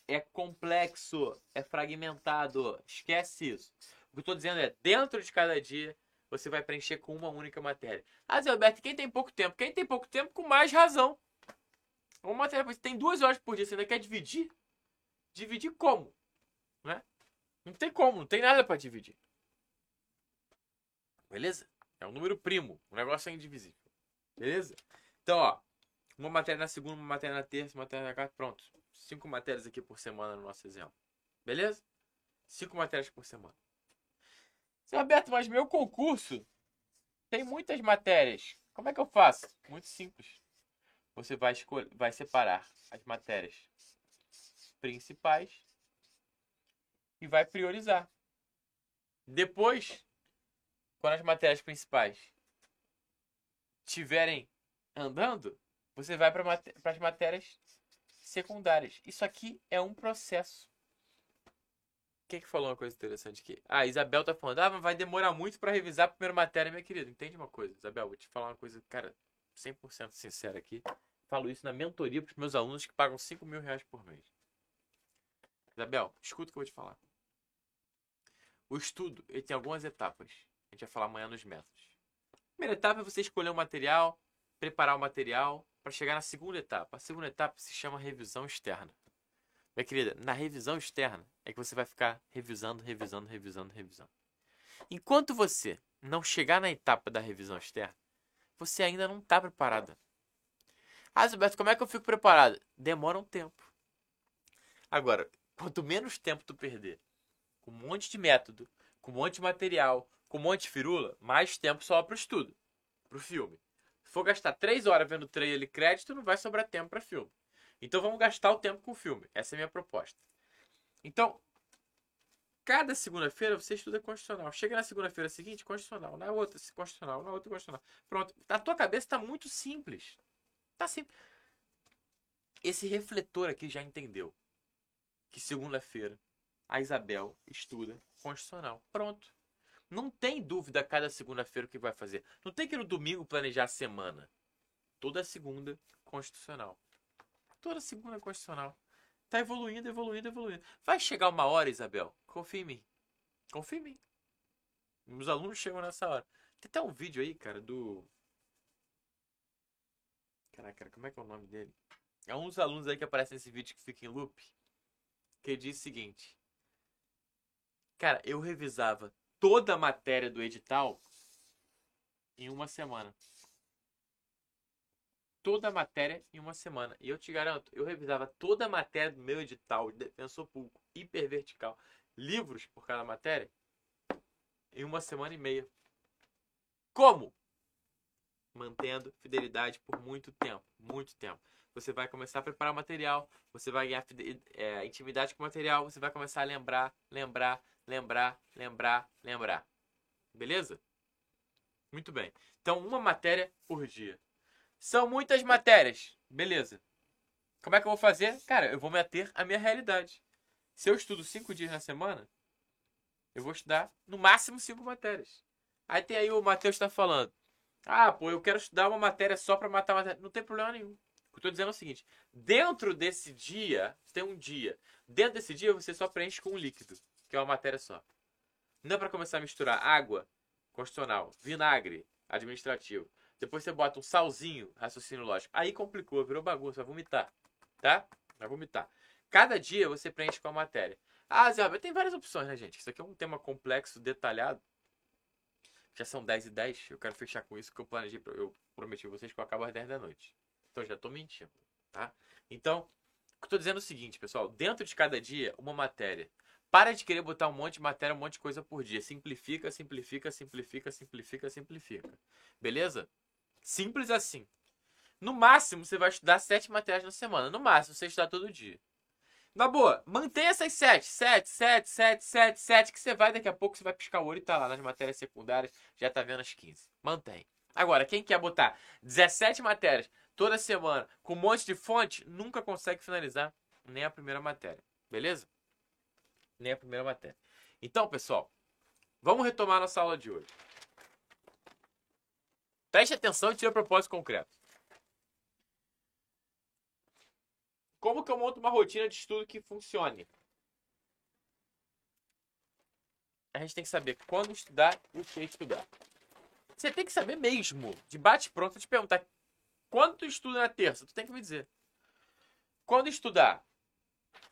é complexo, é fragmentado. Esquece isso. O que eu estou dizendo é, dentro de cada dia, você vai preencher com uma única matéria. Ah, Zé Alberto, quem tem pouco tempo? Quem tem pouco tempo, com mais razão. Uma matéria, você tem duas horas por dia, você ainda quer dividir? Dividir como? Né? Não tem como, não tem nada para dividir. Beleza? É um número primo. O negócio é indivisível. Beleza? Então, ó. Uma matéria na segunda, uma matéria na terça, uma matéria na quarta. Pronto. Cinco matérias aqui por semana no nosso exemplo. Beleza? Cinco matérias por semana. Seu Roberto, mas meu concurso tem muitas matérias. Como é que eu faço? Muito simples. Você vai, escolher, vai separar as matérias principais e vai priorizar. Depois, quando as matérias principais estiverem andando, você vai para as matérias secundárias. Isso aqui é um processo. Quem que falou uma coisa interessante aqui? Ah, Isabel tá falando, ah, vai demorar muito para revisar a primeira matéria, minha querida. Entende uma coisa, Isabel? Vou te falar uma coisa, cara, 100% sincera aqui. Falo isso na mentoria para os meus alunos que pagam 5 mil reais por mês. Isabel, escuta o que eu vou te falar. O estudo, ele tem algumas etapas. A gente vai falar amanhã nos métodos. A primeira etapa é você escolher o material, preparar o material, para chegar na segunda etapa. A segunda etapa se chama revisão externa. Minha querida, na revisão externa é que você vai ficar revisando, revisando, revisando, revisando. Enquanto você não chegar na etapa da revisão externa, você ainda não está preparada. Ah, Gilberto, como é que eu fico preparado? Demora um tempo. Agora, quanto menos tempo tu perder com um monte de método, com um monte de material, com um monte de firula, mais tempo sobra para o estudo, para o filme. Se for gastar três horas vendo trailer e crédito, não vai sobrar tempo para filme. Então vamos gastar o tempo com o filme. Essa é a minha proposta. Então, cada segunda-feira você estuda constitucional. Chega na segunda-feira seguinte, constitucional. Na outra, constitucional. Na outra, constitucional. Pronto. A tua cabeça está muito simples. Tá. Esse refletor aqui já entendeu que segunda-feira a Isabel estuda constitucional. Pronto. Não tem dúvida cada segunda-feira o que vai fazer. Não tem que no domingo planejar a semana. Toda segunda, constitucional. Toda segunda, constitucional. Tá evoluindo, evoluindo, evoluindo. Vai chegar uma hora, Isabel. Confia em mim. Confia em mim. Os alunos chegam nessa hora. Tem até um vídeo aí, cara, do. Caraca, como é que é o nome dele? É um dos alunos aí que aparece nesse vídeo que fica em loop. Que diz o seguinte: Cara, eu revisava toda a matéria do edital em uma semana. Toda a matéria em uma semana. E eu te garanto, eu revisava toda a matéria do meu edital de defensor público hipervertical, livros por cada matéria, em uma semana e meia. Como? Mantendo fidelidade por muito tempo. Muito tempo. Você vai começar a preparar o material, você vai ganhar é, intimidade com o material, você vai começar a lembrar, lembrar, lembrar, lembrar, lembrar. Beleza? Muito bem. Então, uma matéria por dia. São muitas matérias. Beleza. Como é que eu vou fazer? Cara, eu vou me ater à minha realidade. Se eu estudo cinco dias na semana, eu vou estudar no máximo cinco matérias. Aí tem aí o Matheus está falando. Ah, pô, eu quero estudar uma matéria só para matar matéria. Não tem problema nenhum. O que eu estou dizendo é o seguinte: dentro desse dia, você tem um dia. Dentro desse dia, você só preenche com um líquido que é uma matéria só. Não é para começar a misturar água, constitucional, vinagre, administrativo. Depois você bota um salzinho, raciocínio lógico. Aí complicou, virou bagunça, vai vomitar. Tá? Vai vomitar. Cada dia você preenche com a matéria. Ah, Zé tem várias opções, né, gente? Isso aqui é um tema complexo, detalhado. Já são 10 e 10. Eu quero fechar com isso que eu planejei. Eu prometi a vocês que eu acabo às 10 da noite. Então já tô mentindo, tá? Então, eu tô dizendo é o seguinte, pessoal. Dentro de cada dia, uma matéria. Para de querer botar um monte de matéria, um monte de coisa por dia. Simplifica, simplifica, simplifica, simplifica, simplifica. Beleza? Simples assim. No máximo, você vai estudar sete matérias na semana. No máximo, você estudar todo dia. Na boa, mantenha essas sete. Sete, sete, sete, sete, sete. Que você vai, daqui a pouco você vai piscar o olho e tá lá nas matérias secundárias. Já tá vendo as 15. Mantém. Agora, quem quer botar 17 matérias toda semana com um monte de fonte, nunca consegue finalizar nem a primeira matéria. Beleza? nem a primeira matéria. Então, pessoal, vamos retomar nossa aula de hoje. Preste atenção e tire o propósito concreto. Como que eu monto uma rotina de estudo que funcione? A gente tem que saber quando estudar e o que estudar. Você tem que saber mesmo, de bate pronto, te perguntar quando tu estuda na terça, tu tem que me dizer. Quando estudar?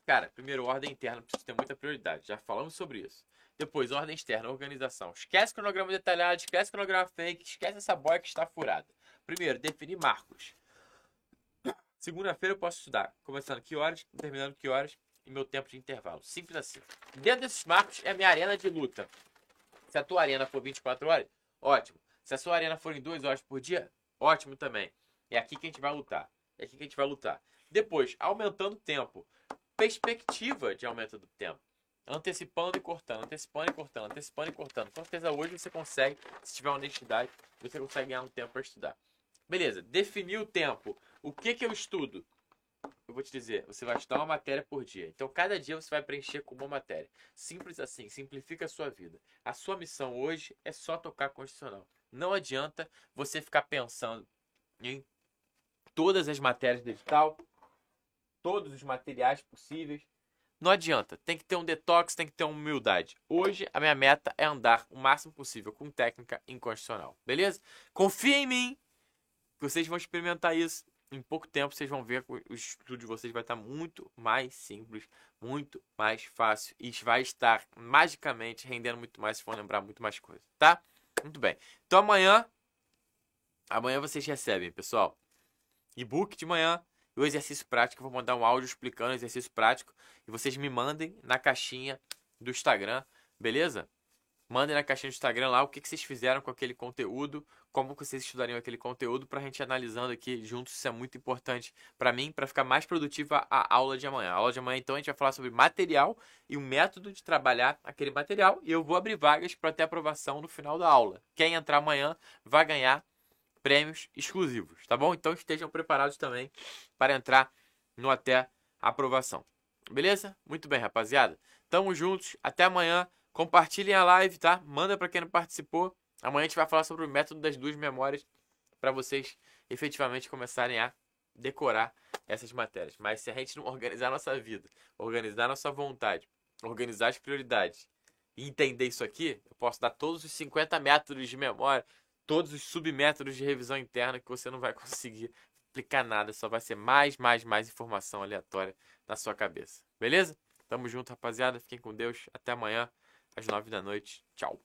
Cara, primeiro, ordem interna precisa ter muita prioridade. Já falamos sobre isso. Depois, ordem externa, organização. Esquece cronograma detalhado, esquece cronograma fake, esquece essa boia que está furada. Primeiro, definir marcos. Segunda-feira eu posso estudar. Começando que horas, terminando que horas. e meu tempo de intervalo. Simples assim. Dentro desses marcos é a minha arena de luta. Se a tua arena for 24 horas, ótimo. Se a sua arena for em 2 horas por dia, ótimo também. É aqui que a gente vai lutar. É aqui que a gente vai lutar. Depois, aumentando o tempo. Perspectiva de aumento do tempo. Antecipando e cortando, antecipando e cortando, antecipando e cortando. Com certeza hoje você consegue, se tiver honestidade, você consegue ganhar um tempo para estudar. Beleza, definir o tempo. O que, que eu estudo? Eu vou te dizer, você vai estudar uma matéria por dia. Então, cada dia você vai preencher com uma matéria. Simples assim, simplifica a sua vida. A sua missão hoje é só tocar constitucional. Não adianta você ficar pensando em todas as matérias de edital, todos os materiais possíveis. Não adianta, tem que ter um detox, tem que ter uma humildade. Hoje a minha meta é andar o máximo possível com técnica inconstitucional, beleza? Confia em mim, vocês vão experimentar isso. Em pouco tempo vocês vão ver que o estudo de vocês vai estar muito mais simples, muito mais fácil e vai estar magicamente rendendo muito mais se for lembrar muito mais coisas, tá? Muito bem. Então amanhã, amanhã vocês recebem, pessoal, e-book de manhã e o exercício prático. Eu vou mandar um áudio explicando o exercício prático e vocês me mandem na caixinha do Instagram, beleza? Mandem na caixinha do Instagram lá o que, que vocês fizeram com aquele conteúdo, como vocês estudariam aquele conteúdo para a gente analisando aqui juntos. Isso é muito importante para mim, para ficar mais produtiva a aula de amanhã. A aula de amanhã, então, a gente vai falar sobre material e o método de trabalhar aquele material. E eu vou abrir vagas para ter aprovação no final da aula. Quem entrar amanhã vai ganhar prêmios exclusivos, tá bom? Então estejam preparados também para entrar no até aprovação. Beleza? Muito bem, rapaziada. Tamo juntos. Até amanhã. Compartilhem a live, tá? Manda para quem não participou. Amanhã a gente vai falar sobre o método das duas memórias para vocês efetivamente começarem a decorar essas matérias. Mas se a gente não organizar nossa vida, organizar nossa vontade, organizar as prioridades e entender isso aqui, eu posso dar todos os 50 métodos de memória, todos os submétodos de revisão interna que você não vai conseguir aplicar nada, só vai ser mais, mais, mais informação aleatória na sua cabeça. Beleza? Tamo junto, rapaziada. Fiquem com Deus. Até amanhã às nove da noite. Tchau.